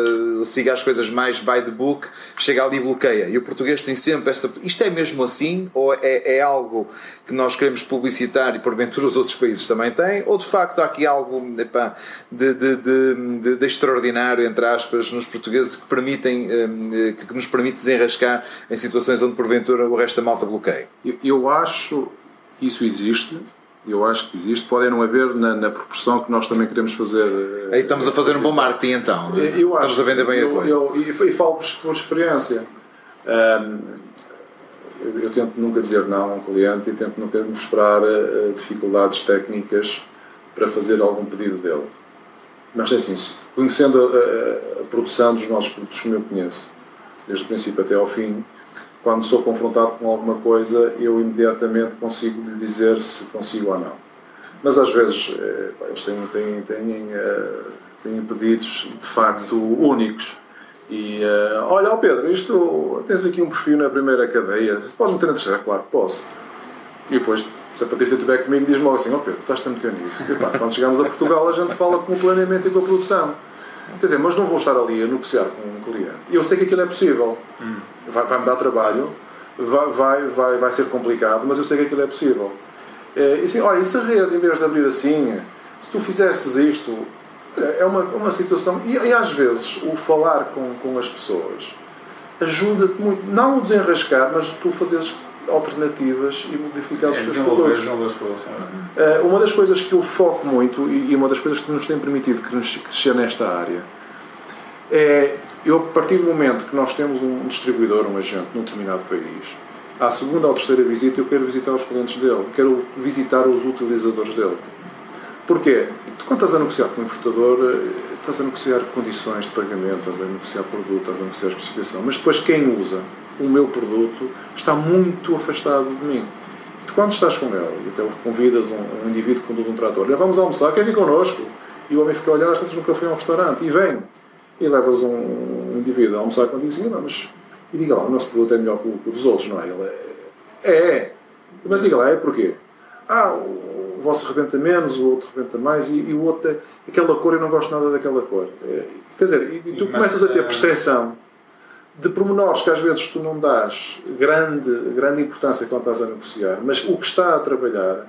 [SPEAKER 2] siga as coisas mais by the book, chega ali e bloqueia. E o português tem sempre essa. Isto é mesmo assim? Ou é, é algo que nós queremos publicitar e porventura os outros países também têm? Ou de facto há aqui algo epá, de, de, de, de, extraordinário, entre aspas, nos portugueses que, permitem, um, que nos permite desenrascar em situações onde porventura o resto da malta bloqueia?
[SPEAKER 4] Eu, eu acho que isso existe, eu acho que existe, pode não haver na, na, proporção que nós também queremos fazer.
[SPEAKER 2] Aí estamos a fazer um bom marketing então. Eu estamos a vender bem
[SPEAKER 4] eu,
[SPEAKER 2] a coisa.
[SPEAKER 4] Eu, e, falo por, experiência. Um, eu, tento nunca dizer não a um cliente e tento nunca mostrar uh, dificuldades técnicas para fazer algum pedido dele. Mas é assim, conhecendo a, a, produção dos nossos produtos como eu conheço, desde o princípio até ao fim, quando sou confrontado com alguma coisa, eu imediatamente consigo lhe dizer se consigo ou não. Mas às vezes eh, eles têm, têm, têm, eh, têm pedidos de facto únicos. E uh, olha, oh Pedro, isto tens aqui um perfil na primeira cadeia, podes meter na terceira? Claro posso. E depois, se a Patrícia estiver comigo, diz-me logo assim: Ó oh Pedro, estás-te a meter nisso. E, pá, quando chegamos a Portugal, a gente fala com o planeamento e com a produção. Quer dizer, mas não vou estar ali a negociar com um cliente. Eu sei que aquilo é possível. Hum. Vai, vai me dar trabalho, vai, vai, vai, vai ser complicado, mas eu sei que aquilo é possível. É, e assim, olha, e se a rede, em vez de abrir assim, se tu fizesses isto, é uma, uma situação. E, e às vezes o falar com, com as pessoas ajuda-te muito, não o desenrascar, mas tu fazeres alternativas e modificar os é, seus produtos. É? Uh, uma das coisas que eu foco muito e uma das coisas que nos tem permitido crescer nesta área é eu, a partir do momento que nós temos um distribuidor, um agente num determinado país, à segunda ou terceira visita eu quero visitar os clientes dele, quero visitar os utilizadores dele. Porquê? Quando estás a negociar com um importador, eh, estás a negociar condições de pagamento, estás a negociar produto, estás a negociar especificação, mas depois quem usa o meu produto está muito afastado de mim. E quando estás com ele, e até convidas um, um indivíduo que conduz um trator, olha, vamos almoçar, quer vir connosco? E o homem fica a olhar, estás no café a um restaurante, e vem. E levas um, um indivíduo a almoçar contigo e diz, não, mas... E diga lá, o nosso produto é melhor que o, que o dos outros, não é? Ele é... É, mas diga lá, é porquê? Ah, o vosso rebenta menos, o outro rebenta mais, e, e o outro, é, aquela cor, eu não gosto nada daquela cor. É, quer dizer, e, tu começas a ter percepção de pormenores que às vezes tu não dás grande, grande importância quando estás a negociar, mas o que está a trabalhar,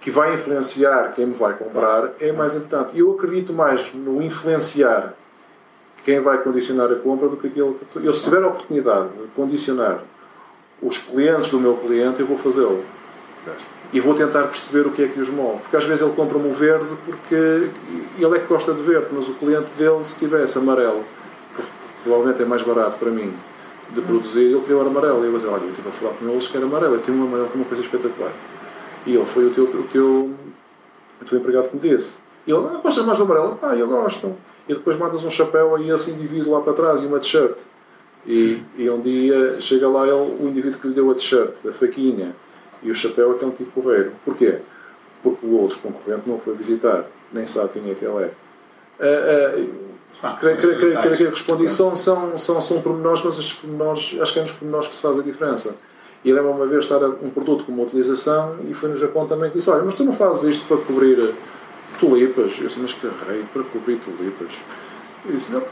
[SPEAKER 4] que vai influenciar quem me vai comprar, é mais importante. E eu acredito mais no influenciar quem vai condicionar a compra do que aquilo que. Eu, se tiver a oportunidade de condicionar os clientes do meu cliente, eu vou fazê-lo. E vou tentar perceber o que é que os move. Porque às vezes ele compra-me o verde porque ele é que gosta de verde, mas o cliente dele, se tivesse amarelo, provavelmente é mais barato para mim de produzir, ele queria o amarelo. E eu vou dizer: Olha, eu estive a falar com eles que era amarelo, eu tenho um amarelo que uma coisa espetacular. E ele foi o teu, o teu, o teu empregado que me disse. E ele: ah, Gostas mais do amarelo? Ah, eu gosto. E depois mandas um chapéu a esse indivíduo lá para trás e uma t-shirt. E, e um dia chega lá ele, o indivíduo que lhe deu a t-shirt, a faquinha, e o chapéu é que é um tipo porreiro. Porquê? Porque o outro concorrente não foi visitar, nem sabe quem é que ele é. Uh, creio, creio, creio, creio que respondi. São, são, são, são pormenores, mas estes pormenores, acho que é nos pormenores que se faz a diferença. E lembro uma vez estar um produto com uma utilização e foi no Japão também que disse: Olha, mas tu não fazes isto para cobrir tulipas? Eu disse: Mas que rei, para cobrir tulipas? Eu disse: Não,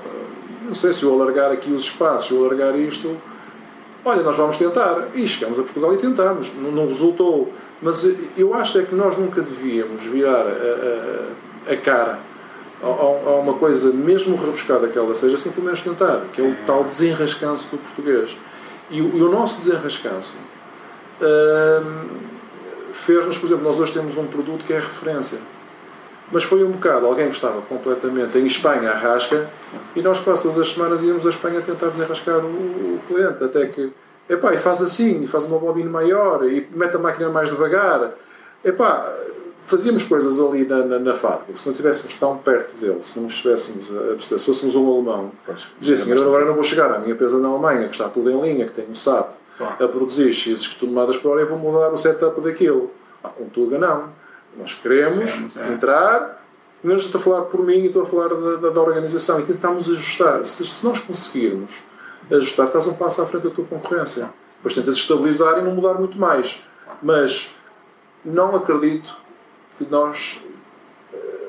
[SPEAKER 4] não sei se eu alargar aqui os espaços, se eu alargar isto, olha, nós vamos tentar. E chegamos a Portugal e tentamos. Não, não resultou. Mas eu acho é que nós nunca devíamos virar a, a, a cara a, a, uma coisa, mesmo rebuscada que ela seja, sem pelo menos tentar, que é o tal desenrascanço do português. E e o nosso desenrascanço hum, fez-nos, por exemplo, nós hoje temos um produto que é referência mas foi um bocado alguém que estava completamente em Espanha à rasca e nós quase todas as semanas íamos à Espanha tentar desenrascar o, o cliente, até que epá, e faz assim, e faz uma bobina maior e mete a máquina mais devagar. Epá, fazíamos coisas ali na, na, na fábrica, se não estivéssemos tão perto dele, se não estivéssemos a perceber, se fôssemos um alemão, dizia assim, eu agora não vou chegar à minha empresa na Alemanha, que está tudo em linha, que tem um SAP, a produzir X toneladas por hora, e vou mudar o setup daquilo. Ah, com Tuga não nós queremos é. entrar, primeiro estou a falar por mim e estou a falar da, da, da organização e tentamos ajustar. Se, se, nós conseguirmos ajustar, estás um passo à frente da tua concorrência. Depois tentas estabilizar e não mudar muito mais. Mas não acredito que nós eh,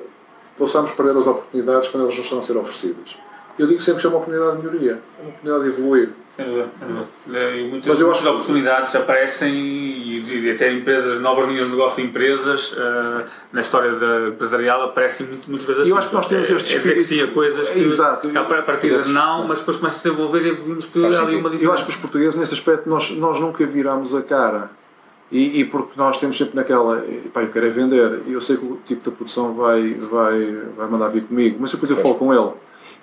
[SPEAKER 4] possamos perder as oportunidades quando elas não estão a ser oferecidas. Eu digo sempre que é uma oportunidade de melhoria, é uma oportunidade de evoluir.
[SPEAKER 1] E muitas, Mas eu acho oportunidades que... aparecem e, e, até empresas, novas linhas de negócio de empresas uh, na história da empresarial aparecem muito, muitas vezes assim.
[SPEAKER 4] Eu acho que nós temos este
[SPEAKER 1] é, espírito. É sim, coisas que,
[SPEAKER 4] Exato.
[SPEAKER 1] que a partir de não, mas depois começa a se desenvolver e vimos que há ali uma diferença.
[SPEAKER 4] Eu acho que os portugueses, nesse aspecto, nós, nós nunca viramos a cara. E, e porque nós temos sempre naquela, pá, eu quero é vender, e eu sei que o tipo de produção vai, vai, vai mandar vir comigo, mas depois eu falo com ele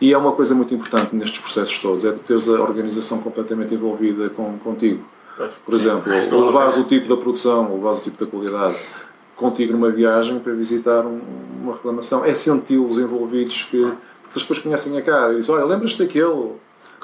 [SPEAKER 4] e é uma coisa muito importante nestes processos todos, é teres a organização completamente envolvida com, contigo. Por exemplo, ou levares o tipo da produção, ou levares o tipo da qualidade contigo numa viagem para visitar um, uma reclamação. É senti-los envolvidos que, porque depois conhecem a cara e dizem, olha, lembras-te daquele.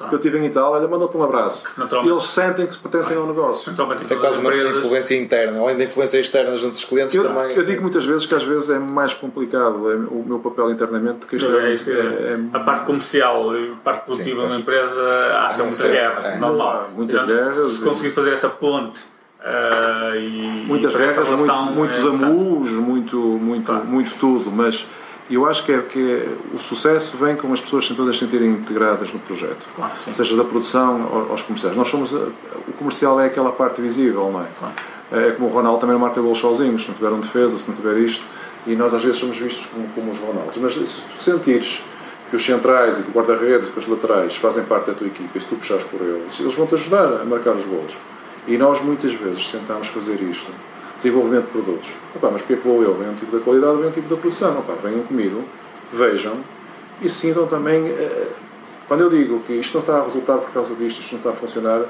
[SPEAKER 4] Que eu estive em Itália, olha, manda-te um abraço. E eles sentem que pertencem ao negócio.
[SPEAKER 3] Isso é quase uma influência interna, além da influência externa junto dos clientes
[SPEAKER 4] eu,
[SPEAKER 3] também.
[SPEAKER 4] Eu digo muitas vezes que às vezes é mais complicado é o meu papel internamente que
[SPEAKER 1] isto é, é, é, A parte comercial e a parte produtiva de uma empresa há sempre muita guerra, é. normal.
[SPEAKER 4] Muitas guerras.
[SPEAKER 1] Se conseguir fazer esta ponte uh, e.
[SPEAKER 4] Muitas guerras, muito, muitos é amus, muito, muito, claro. muito tudo, mas eu acho que, é, que é, o sucesso vem com as pessoas todas se sentirem integradas no projeto, claro, seja da produção aos comerciais. Nós somos o comercial é aquela parte visível, não é? Claro. É como o Ronaldo também não marca gols sozinhos, se não tiver um defesa, se não tiver isto, e nós às vezes somos vistos como, como os Ronaldos. Mas se tu sentires que os centrais e que o guarda-redes e que os laterais fazem parte da tua equipa e se tu puxares por eles, eles vão-te ajudar a marcar os gols. E nós muitas vezes tentamos fazer isto desenvolvimento de produtos. Opa, mas porquê que vou eu? Vem um tipo da qualidade, vem um tipo da produção. Opa, venham comigo, vejam e sintam também. Eh, quando eu digo que isto não está a resultar por causa disto, isto não está a funcionar,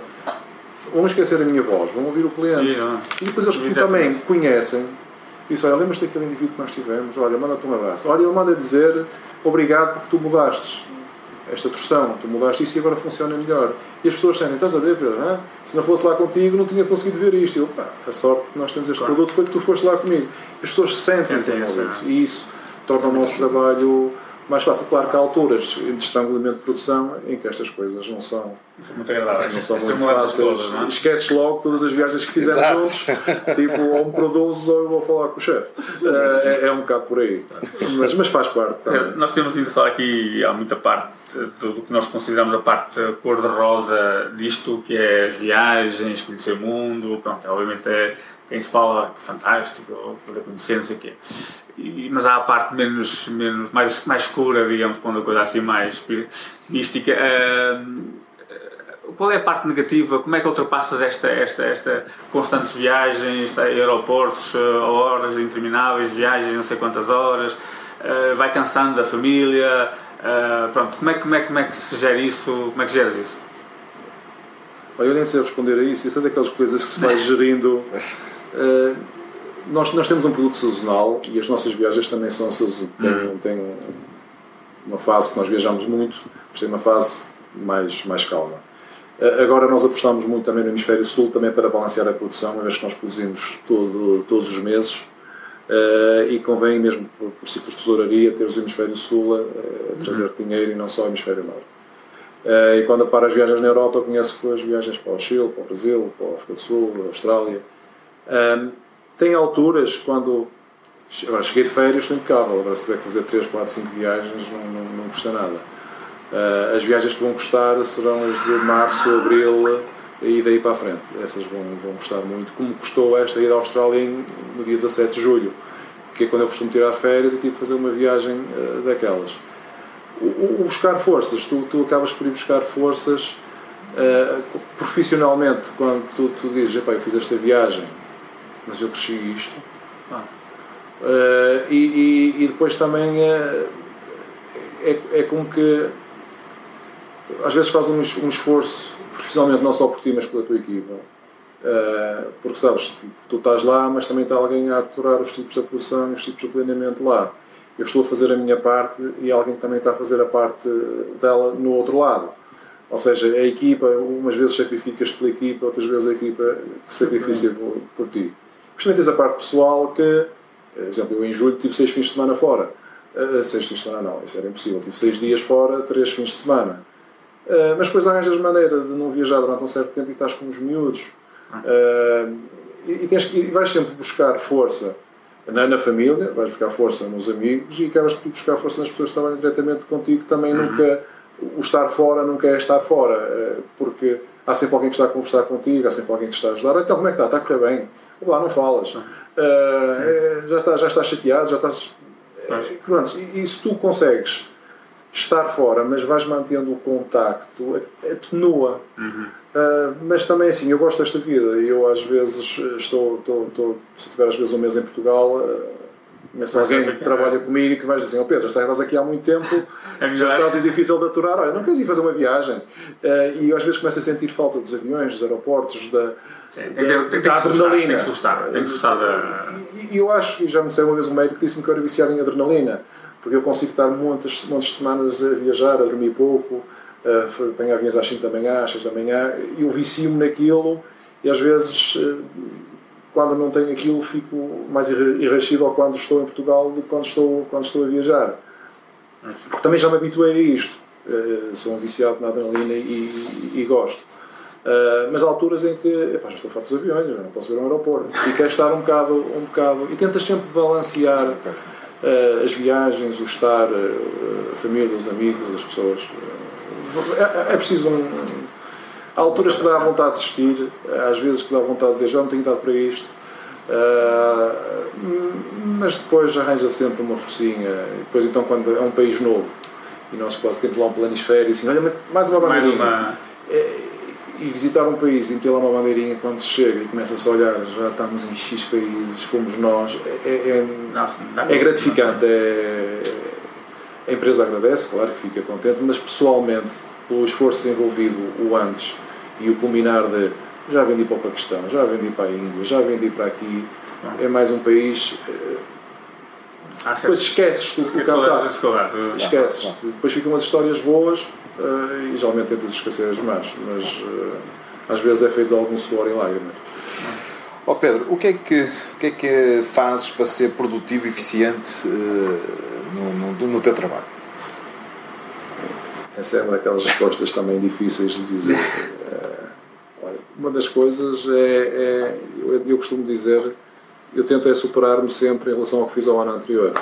[SPEAKER 4] vão esquecer a minha voz, vão ouvir o cliente. Sim, e depois eles também conhecem disse, olha, lembras-te daquele indivíduo que nós tivemos? Olha, manda-te um abraço. Olha, ele manda dizer obrigado porque tu mudaste esta torção, tu mudaste isso e agora funciona melhor. E as pessoas sentem, estás a ver, Pedro? Não? Se não fosse lá contigo, não tinha conseguido ver isto. E eu, pá, a sorte que nós temos este claro. produto foi que tu foste lá comigo. As pessoas sentem-se envolvidas. E isso torna o nosso trabalho mais fácil. Claro que há alturas de estrangulamento de produção em que estas coisas não são
[SPEAKER 1] muito agradáveis.
[SPEAKER 4] Não são muito fáceis. Todas, é? Esqueces logo todas as viagens que fizemos juntos. tipo, ou me produzes ou eu vou falar com o chefe. É, é, um bocado por aí. Mas, mas faz parte.
[SPEAKER 1] É, nós temos vindo falar aqui, há muita parte do, do que nós consideramos a parte cor-de-rosa disto, que é as viagens, conhecer o mundo. Pronto, obviamente é quem se fala fantástico, ou poder conhecer, não sei o quê. E, mas há a parte menos, menos mais, mais escura, digamos, quando a coisa assim mais mística. Uh, qual é a parte negativa? Como é que ultrapassas esta, esta, esta constantes viagens, aeroportos, horas intermináveis, viagens não sei quantas horas, uh, vai cansando da família? Uh, pronto, como é, como, é, como é que se gera isso? Como é que geres isso?
[SPEAKER 4] eu nem sei responder a isso. Isso é daquelas coisas que se vai gerindo. Uh, nós, nós temos um produto sazonal e as nossas viagens também são sazonais. Tem, tem uma fase que nós viajamos muito, mas tem uma fase mais, mais calma. Uh, agora nós apostamos muito também no Hemisfério Sul, também para balancear a produção, uma vez que nós produzimos todo, todos os meses. Uh, e convém mesmo por, por ciclos de tesouraria ter o Hemisfério Sul a, a trazer uhum. dinheiro e não só o Hemisfério Norte. Uh, e quando para as viagens na Europa, eu conheço as viagens para o Chile, para o Brasil, para a África do Sul, para a Austrália. Um, tem alturas quando. Agora, cheguei de férias, estou impecável. Agora, se tiver que fazer 3, 4, 5 viagens, não, não, não custa nada. Uh, as viagens que vão custar serão as de março, abril e daí para a frente. Essas vão, vão custar muito. Como custou esta ida à Austrália em, no dia 17 de julho, que é quando eu costumo tirar férias e tive que fazer uma viagem uh, daquelas o, o buscar forças, tu, tu acabas por ir buscar forças uh, profissionalmente, quando tu, tu dizes, eu fiz esta viagem, mas eu cresci isto. Ah. Uh, e, e, e, depois também uh, é, é como que às vezes faz um, um esforço profissionalmente não só por ti mas pela tua equipa uh, porque sabes, tipo, tu estás lá mas também está alguém a aturar os tipos de produção e os tipos de planeamento lá eu estou a fazer a minha parte e alguém também está a fazer a parte dela no outro lado. Ou seja, a equipa, umas vezes sacrificas pela equipa, outras vezes a equipa que sacrifica por, por ti. Depois tens a parte pessoal que, por exemplo, eu em julho tive seis fins de semana fora. Uh, seis fins de semana não, isso era impossível. Tive seis dias fora, três fins de semana. Uh, mas depois arranjas maneira de não viajar durante um certo tempo e estás com os miúdos. Uh, e, e, tens, e vais sempre buscar força na, na família, vais buscar força nos amigos e acabas por buscar força nas pessoas que trabalham diretamente contigo. Também uhum. nunca. O estar fora nunca é estar fora, eh, porque há sempre alguém que está a conversar contigo, há sempre alguém que está a ajudar. Então, como é que está? Está a correr bem? Lá não falas. Uh, já, está, já estás chateado, já estás. Pronto, e, e se tu consegues estar fora, mas vais mantendo o contacto, atenua. Uhum. Uh, mas também assim, eu gosto desta vida. Eu às vezes estou, estou, estou se tiver às vezes um mês em Portugal, uh, conheço alguém que trabalha comigo e que vais dizer assim, oh Pedro, já estás aqui há muito tempo, é já estás difícil de aturar, olha, não queres ir fazer uma viagem? Uh, e eu às vezes começo a sentir falta dos aviões, dos aeroportos, da,
[SPEAKER 1] Sim, tem, da, tem, da adrenalina. Tem que assustar, tem que assustar
[SPEAKER 4] da... E eu acho, e já me sei uma vez um médico que disse-me que eu era viciado em adrenalina, porque eu consigo estar muitas, muitas semanas a viajar, a dormir pouco, uh, apanhar aviões às 5 da manhã, às 6 da manhã, e eu vicio-me naquilo e às vezes, uh, quando não tenho aquilo, fico mais irascível quando estou em Portugal do que quando estou, quando estou a viajar. Porque também já me habituei a isto. Uh, sou um viciado na adrenalina e, e, e gosto. Uh, mas há alturas em que epá, já estou farto dos aviões, já não posso ver um aeroporto e quero estar um bocado, um bocado e tentas sempre balancear uh, as viagens, o estar, a família, os amigos, as pessoas é, é preciso um. Há alturas que dá vontade de desistir, às vezes que dá vontade de dizer já não tenho idade para isto, uh, mas depois arranja sempre uma forcinha. Depois, então, quando é um país novo e nós quase temos lá um planisfério e assim, olha, mais uma bandeirinha. Mais uma... É, e visitar um país e meter lá uma bandeirinha quando se chega e começa-se a olhar, já estamos em X países, fomos nós, é, é, é gratificante. É, a empresa agradece, claro que fica contente, mas pessoalmente, pelo esforço envolvido o antes e o culminar de já vendi para o Paquistão, já vendi para a Índia, já vendi para aqui, é mais um país. ah, depois esqueces o, o cansaço. Esqueces. Depois ficam as histórias boas uh, e geralmente tentas esquecer as más, mas uh, às vezes é feito de algum suor e lágrimas.
[SPEAKER 3] Ó oh Pedro, o que, é que, o que é que fazes para ser produtivo e eficiente uh, no, no, no teu trabalho?
[SPEAKER 4] É uma daquelas respostas também difíceis de dizer. uma das coisas é, é eu, eu, costumo dizer, eu tento é superar-me sempre em relação ao que fiz ao ano anterior.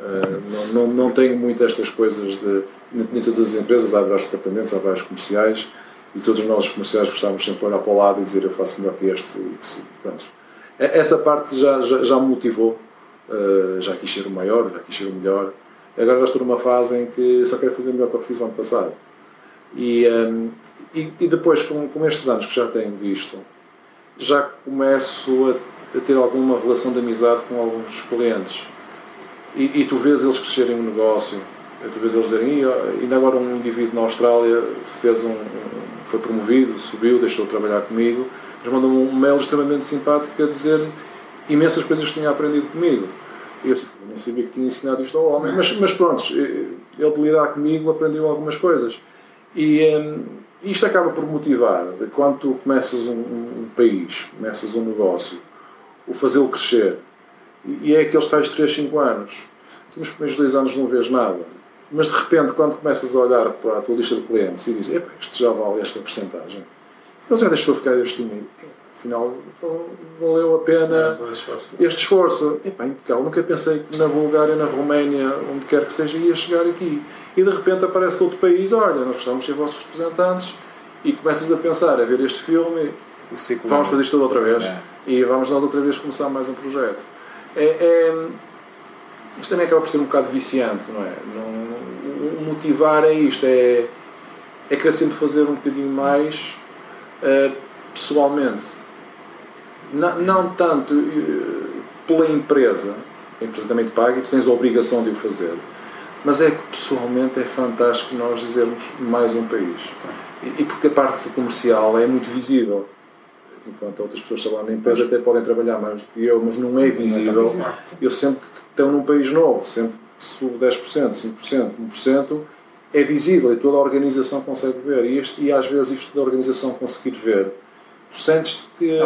[SPEAKER 4] Uh, não, não, não tenho muito estas coisas de. Nem todas as empresas, há vários departamentos, há vários comerciais, e todos nós, os comerciais, gostávamos sempre de olhar para o lado e dizer eu faço melhor que este. E que, pronto. Essa parte já, já, já me motivou, já quis ser o maior, já quis ser o melhor. Agora já estou numa fase em que só quero fazer melhor que o que fiz o ano passado. E, um, e, e, depois, com, com estes anos que já tenho disto, já começo a, a, ter alguma relação de amizade com alguns clientes. E, e tu vês eles crescerem um negócio, tu vês eles dizerem, ainda agora um indivíduo na Austrália fez um, foi promovido, subiu, deixou de trabalhar comigo, mas mandou-me um mail extremamente simpático a dizer imensas coisas que tinha aprendido comigo. Eu assim, nem sabia que tinha ensinado isto ao homem, mas, mas pronto, ele de lidar comigo aprendeu algumas coisas. E um, isto acaba por motivar, de quando tu começas um, um país, começas um negócio, o fazê-lo crescer, e, e é aqueles tais 3, 5 anos. Tu nos primeiros dois anos não vês nada, mas de repente, quando começas a olhar para a tua lista de clientes e dizes, epá, isto já vale esta porcentagem, ele já deixou ficar este dinheiro. Afinal, valeu a pena este esforço. Epá, impecável. Nunca pensei que na Bulgária, na Roménia, onde quer que seja, ia chegar aqui. E de repente aparece outro país, olha, nós gostamos de ser vossos representantes, e começas a pensar, a ver este filme, vamos fazer isto tudo outra vez. É. E vamos nós outra vez começar mais um projeto. É, é, isto também acaba por ser um bocado viciante, não é? Não, o motivar é isto, é, é querer sempre fazer um bocadinho mais uh, pessoalmente. Não, não tanto uh, pela empresa, a empresa também te paga e tu tens a obrigação de o fazer, mas é que pessoalmente é fantástico nós dizermos mais um país. E, e porque a parte comercial é muito visível enquanto outras pessoas trabalham na empresa até podem trabalhar mais do que eu, mas não é visível. Eu sempre estão num país novo, sempre que subo 10%, 5%, 1%, é visível e toda a organização consegue ver. E, este, e às vezes isto da organização conseguir ver, tu sentes que,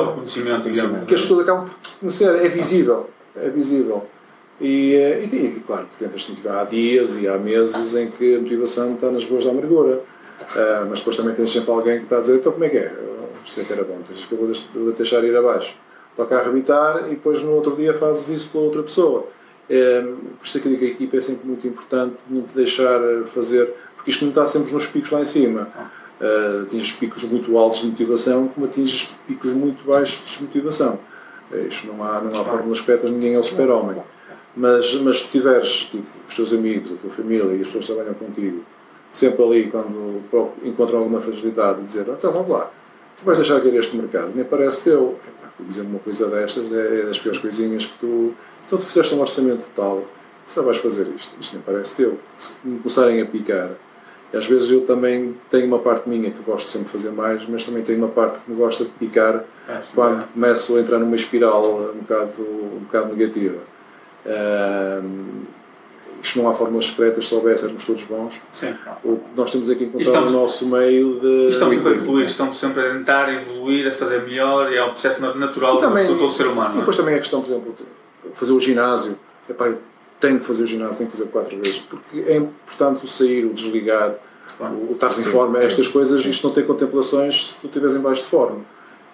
[SPEAKER 4] que as pessoas acabam por te conhecer, é visível. É visível. E, eh, e, claro que tentas te motivar há dias e há meses em que a motivação está nas ruas da amargura. Uh, mas depois também tens sempre alguém que está a dizer: então como é que é? Isso é que era bom, tens que eu vou deixar ir abaixo. Toca a arrebitar e depois no outro dia fazes isso pela outra pessoa. É, por isso é que a equipa é sempre muito importante, não te deixar eh, fazer, porque isto não está sempre nos picos lá em cima. Uh, atinges picos muito altos de motivação, como atinges picos muito baixos de desmotivação. É, isto não há, não há fórmulas corretas, ninguém é o super-homem. Mas, mas se tiveres tipo, os teus amigos, a tua família e as pessoas que trabalham contigo, sempre ali, quando encontram alguma fragilidade, dizer: então vamos lá, tu vais deixar cair este mercado, nem parece teu. Dizer uma coisa destas é, é das piores coisinhas que tu então tu fizeste um orçamento tal, só vais fazer isto, isto nem parece teu. Se me começarem a picar, e às vezes eu também tenho uma parte minha que gosto sempre de fazer mais, mas também tenho uma parte que me gosta de picar quando é. começo a entrar numa espiral um bocado, um bocado negativa. Um, isto não há fórmulas secretas, se houvesse, éramos todos bons. Sim. O, nós temos aqui encontrar o nosso meio de.
[SPEAKER 1] Estamos sempre a evoluir, estamos sempre a tentar evoluir, a fazer melhor, e é um processo natural também, de todo ser humano.
[SPEAKER 4] E depois também a questão, por exemplo, fazer o ginásio. Epá, tenho que fazer o ginásio, tenho que fazer quatro vezes. Porque é importante o sair, o desligar, claro. o, o estar em forma, sim, estas coisas, sim. isto não tem contemplações se tu estiveres em baixo de forma.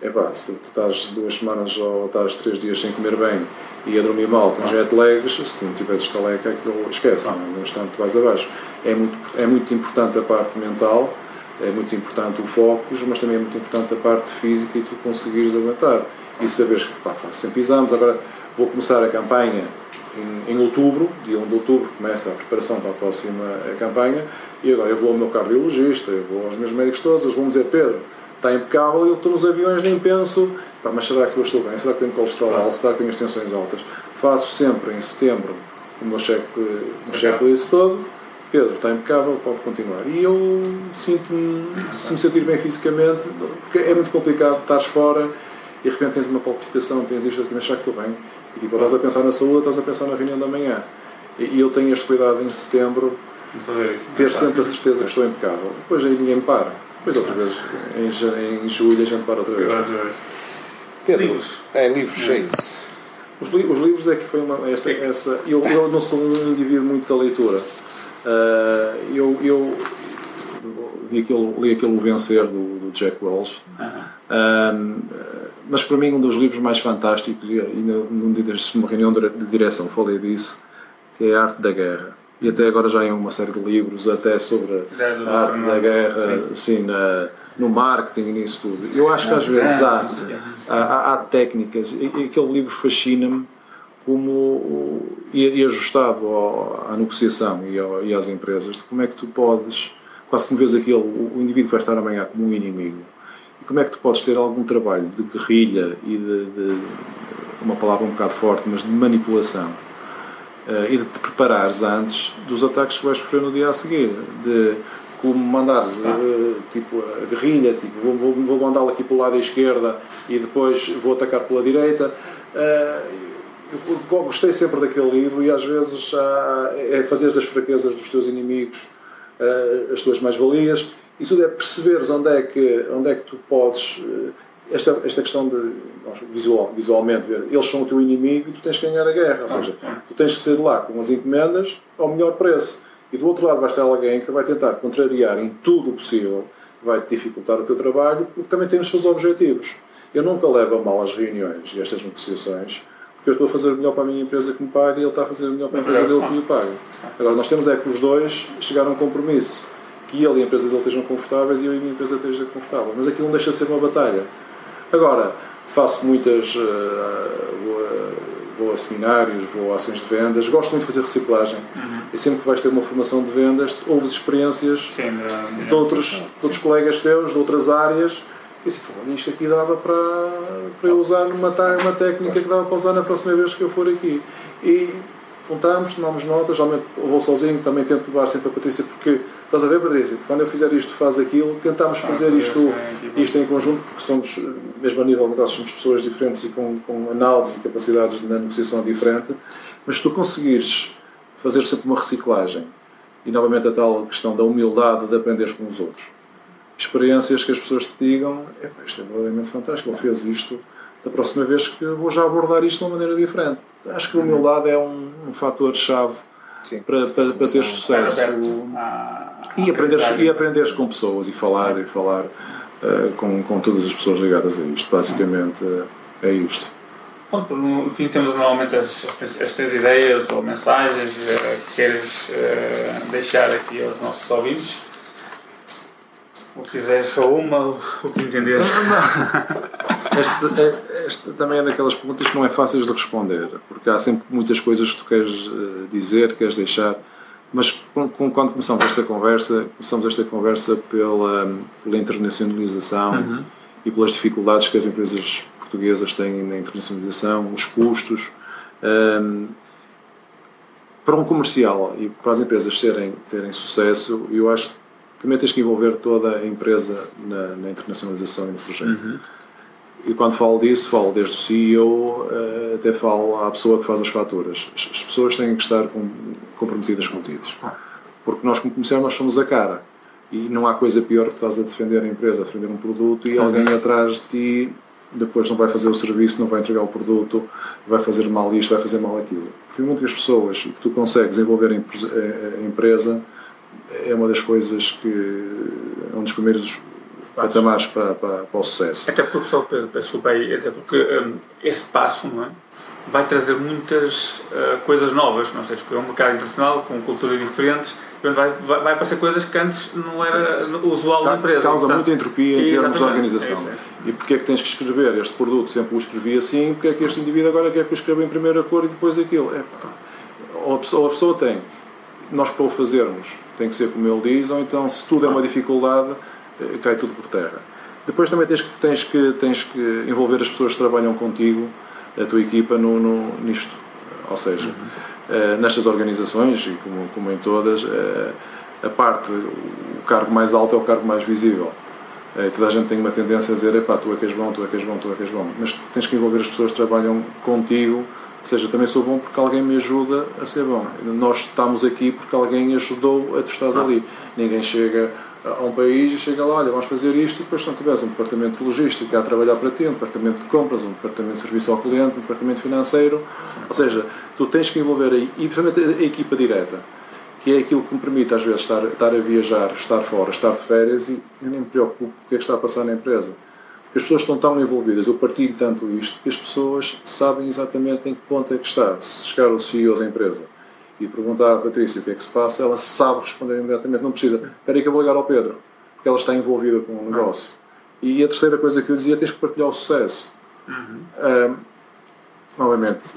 [SPEAKER 4] É pá, se tu, tu, estás duas semanas ou estás três dias sem comer bem e a dormir mal com jet lags, se tu não tiveres estaleca, aquilo esquece, ah. no instante tu vais abaixo. É muito, é muito importante a parte mental, é muito importante o foco, mas também é muito importante a parte física e tu conseguires aguentar. E saberes que, pá, sempre exames, agora Vou começar a campanha em, em, outubro, dia 1 de outubro, começa a preparação para a próxima campanha, e agora eu vou ao meu cardiologista, eu vou aos meus médicos todos, eles vão dizer, Pedro, está impecável, eu estou nos aviões, nem penso, pá, mas será que eu estou bem? Será que tenho colesterol alto? Será que tenho as tensões altas? Faço sempre em setembro o meu check, um checklist todo, Pedro, está impecável, pode continuar. E eu sinto-me, se me sentir bem fisicamente, porque é muito complicado, estás fora e de repente tens uma palpitação, tens isto, mas já que estou bem, e tipo, estás a pensar na saúde, estás a pensar na reunião da manhã. E eu tenho este cuidado em setembro, ter sempre a certeza que estou impecável. Depois aí ninguém me para. Depois outra vez, em, em julho, a gente para outra vez.
[SPEAKER 3] Pedro, livros. É, livros, é isso.
[SPEAKER 4] Os, li os, livros é que foi uma. Essa, essa, eu, eu não sou um indivíduo muito da leitura. Uh, eu, eu li aquele, li aquele Vencer do, do Jack Welch. Uh -huh. Mas para mim, um dos livros mais fantásticos, e num numa reunião de direção falei disso, que é a Arte da Guerra. E até agora já há uma série de livros até sobre a arte da guerra, assim, na, no marketing e nisso tudo. Eu acho que às vezes há, há, há técnicas, e, e aquele livro fascina-me como e, e ajustado ao, à negociação e, ao, e, às empresas de como é que tu podes quase como vês aquele o, indivíduo vai estar amanhã como um inimigo como é que tu podes ter algum trabalho de guerrilha e de, de uma palavra um bocado forte mas de manipulação uh, e de te preparares antes dos ataques que vais sofrer no dia a seguir de como mandares uh, tipo a guerrilha tipo vou, vou, vou mandá-lo aqui pelo lado da esquerda e depois vou atacar pela direita uh, eu gostei sempre daquele livro e às vezes é fazer as fraquezas dos teus inimigos as tuas mais-valias. Isso é perceberes onde é que, onde é que tu podes. Uh, esta, esta questão de visual, visualmente ver, eles são o teu inimigo e tu tens que ganhar a guerra. Ou seja, tu tens que ser lá com as encomendas ao melhor preço. E do outro lado vai estar alguém que vai tentar contrariar em tudo o possível, vai te dificultar o teu trabalho, porque também tem os seus objetivos. Eu nunca levo a mal as reuniões e estas negociações, porque eu estou a fazer o melhor para a minha empresa que me paga e ele está a fazer o melhor para a empresa dele que me paga. Agora, nós temos é que os dois chegaram a um compromisso, que ele e a empresa dele estejam confortáveis e eu e a minha empresa esteja confortável. Mas aquilo não deixa de ser uma batalha. Agora, faço muitas. Uh, vou, a seminários, vou a ações de vendas, gosto muito de fazer reciclagem. Uhum. E sempre que vais ter uma formação de vendas, ouves experiências sim, de, de outros, de outros colegas teus, de outras áreas e assim, isto aqui dava para, para eu usar uma, uma técnica que dava para usar na próxima vez que eu for aqui. E apontámos, tomámos notas, geralmente eu vou sozinho, também tento levar sempre a Patrícia, porque estás a ver, Patrícia, quando eu fizer isto, faz aquilo, tentámos ah, fazer isto, isto em conjunto, porque somos, mesmo a nível de negócios, somos pessoas diferentes e com, com análise e capacidades de negociação diferente, mas se tu conseguires fazer sempre uma reciclagem e novamente a tal questão da humildade de aprenderes com os outros. Experiências que as pessoas te digam: isto é verdadeiramente fantástico, ele fez isto, da próxima vez que vou já abordar isto de uma maneira diferente. Acho que a humildade é um, um fator-chave para, para, para ter sucesso. e, aprenderes, e aprenderes com pessoas e falar e falar uh, com, com todas as pessoas ligadas a isto. Basicamente uh, é isto.
[SPEAKER 1] Pronto, no fim temos normalmente as, as, três ideias ou mensagens uh, que queres deixar aqui aos nossos ouvintes. O que quiseres, só uma, o que entenderes.
[SPEAKER 4] Este, é, este também é daquelas perguntas que não é fáceis de responder, porque há sempre muitas coisas que tu queres eh, dizer, queres deixar, mas quando começamos esta conversa, começamos esta conversa pela, pela internacionalização uhum. e pelas dificuldades que as empresas portuguesas têm na internacionalização, os custos. Um, para um comercial e para as empresas serem, terem sucesso, eu acho primeiro tens que envolver toda a empresa na, na internacionalização e no projeto. Uhum. E quando falo disso, falo desde o CEO eh, até falo à pessoa que faz as faturas. As, as pessoas têm que estar com, comprometidas contigo. Porque nós, como comercial, nós somos a cara. E não há coisa pior que estás a defender a empresa, a defender um produto e uhum. alguém atrás de ti depois não vai fazer o serviço, não vai entregar o produto, vai fazer mal isto, vai fazer mal aquilo. Porque muito que as pessoas que tu consegues envolver a empresa é uma das coisas que é um dos primeiros patamares para, para, para o sucesso.
[SPEAKER 1] Até porque, só, desculpa aí, até porque um, esse passo não é? vai trazer muitas uh, coisas novas, não sei, porque é um mercado internacional com culturas diferentes, vai, vai, vai aparecer coisas que antes não era usual na empresa.
[SPEAKER 4] Causa Portanto, muita entropia em termos de organização. É isso, é E porque é que tens que escrever este produto? Sempre o escrevi assim, porque é que este indivíduo agora quer que eu escreva em primeira cor e depois aquilo? É, ou a pessoa, ou a pessoa tem nós para o fazermos tem que ser como ele diz, ou então se tudo é uma dificuldade, cai tudo por terra. Depois também tens que, tens que, tens que envolver as pessoas que trabalham contigo, a tua equipa, no, no nisto. Ou seja, uhum. uh, nestas organizações, e como, como em todas, uh, a parte, o cargo mais alto é o cargo mais visível. Uh, toda a gente tem uma tendência a dizer, epá, tu é que és bom, tu é que és bom, tu é que és bom. Mas tens que envolver as pessoas que trabalham contigo Ou seja, também sou bom porque alguém me ajuda a ser bom. Nós estamos aqui porque alguém ajudou a tu estás ali. Ninguém chega a um país e chega lá, olha, vamos fazer isto, e depois se não tiveres um departamento de logística a trabalhar para ti, um departamento de compras, um departamento de serviço ao cliente, um departamento financeiro, ou seja, tu tens que envolver aí, e principalmente a equipa direta, que é aquilo que me permite às vezes estar, estar a viajar, estar fora, estar de férias e eu nem me preocupo com o que é que está a passar na empresa. Porque as pessoas estão tão envolvidas, eu partilho tanto isto, que as pessoas sabem exatamente em que ponto é que está. Se chegar o CEO da empresa e perguntar à Patrícia o que é que se passa, ela sabe responder imediatamente, não precisa, espera aí que eu vou ligar ao Pedro, porque ela está envolvida com o negócio. E a terceira coisa que eu dizia, tens que partilhar o sucesso. Uhum. Um, novamente,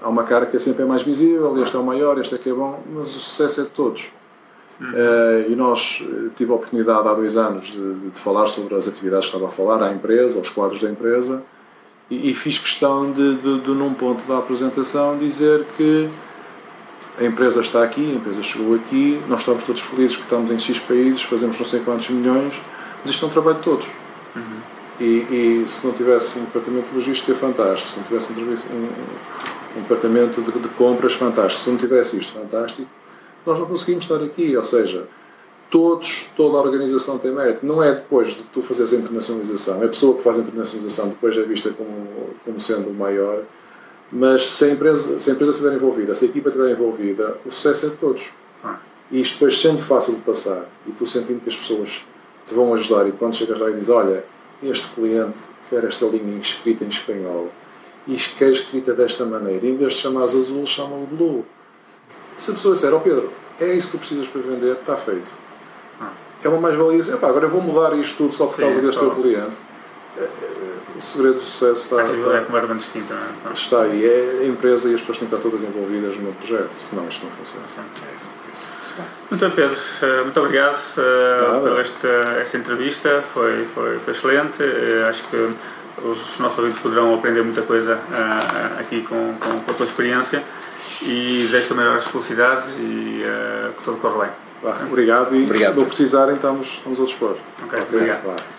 [SPEAKER 4] há uma cara que é sempre mais visível, este é o maior, este é que é bom, mas o sucesso é de todos. Uhum. Uh, e nós eh, tive a oportunidade há dois anos de, de, falar sobre as atividades que estava a falar à empresa, aos quadros da empresa, e, e fiz questão de, de, de, num ponto da apresentação, dizer que a empresa está aqui, a empresa chegou aqui, nós estamos todos felizes que estamos em X países, fazemos não sei quantos milhões, mas isto é um trabalho de todos. Uhum. E, e, se não tivesse um departamento de logística fantástico, se não tivesse um, um, um departamento de, de, compras fantástico, se não tivesse isto fantástico, nós não conseguimos estar aqui. Ou seja, todos, toda a organização tem mérito. Não é depois de tu fazeres a internacionalização, é a pessoa que faz a internacionalização depois é vista como, como sendo o maior mas se a empresa, se a empresa estiver envolvida, se a equipa estiver envolvida, o sucesso é de todos. Ah. E isto depois sendo fácil de passar e tu sentindo que as pessoas te vão ajudar e quando chegas lá e dizes, olha, este cliente quer esta linha escrita em espanhol e quer escrita desta maneira, em vez de chamares azul, chama-o blue. Se a pessoa disser, ó oh Pedro, é isso que tu precisas para vender, está feito. Ah. É uma mais-valia, agora eu vou mudar isto tudo só por Sim, causa deste teu cliente o segredo do sucesso está,
[SPEAKER 1] está, é completamente distinto. Não é?
[SPEAKER 4] está aí. É a empresa e as pessoas têm que estar todas envolvidas no projeto, senão isto não funciona. É isso,
[SPEAKER 1] é isso. Muito bem, Pedro. Eh, muito obrigado uh, por esta, esta entrevista. Foi, foi, foi excelente. Uh, acho que os nossos ouvintes poderão aprender muita coisa uh, aqui com, com, com, a tua experiência. E desejo também as felicidades e que tudo corra bem.
[SPEAKER 4] obrigado e obrigado. não precisarem, estamos, estamos a dispor.
[SPEAKER 1] Ok, obrigado.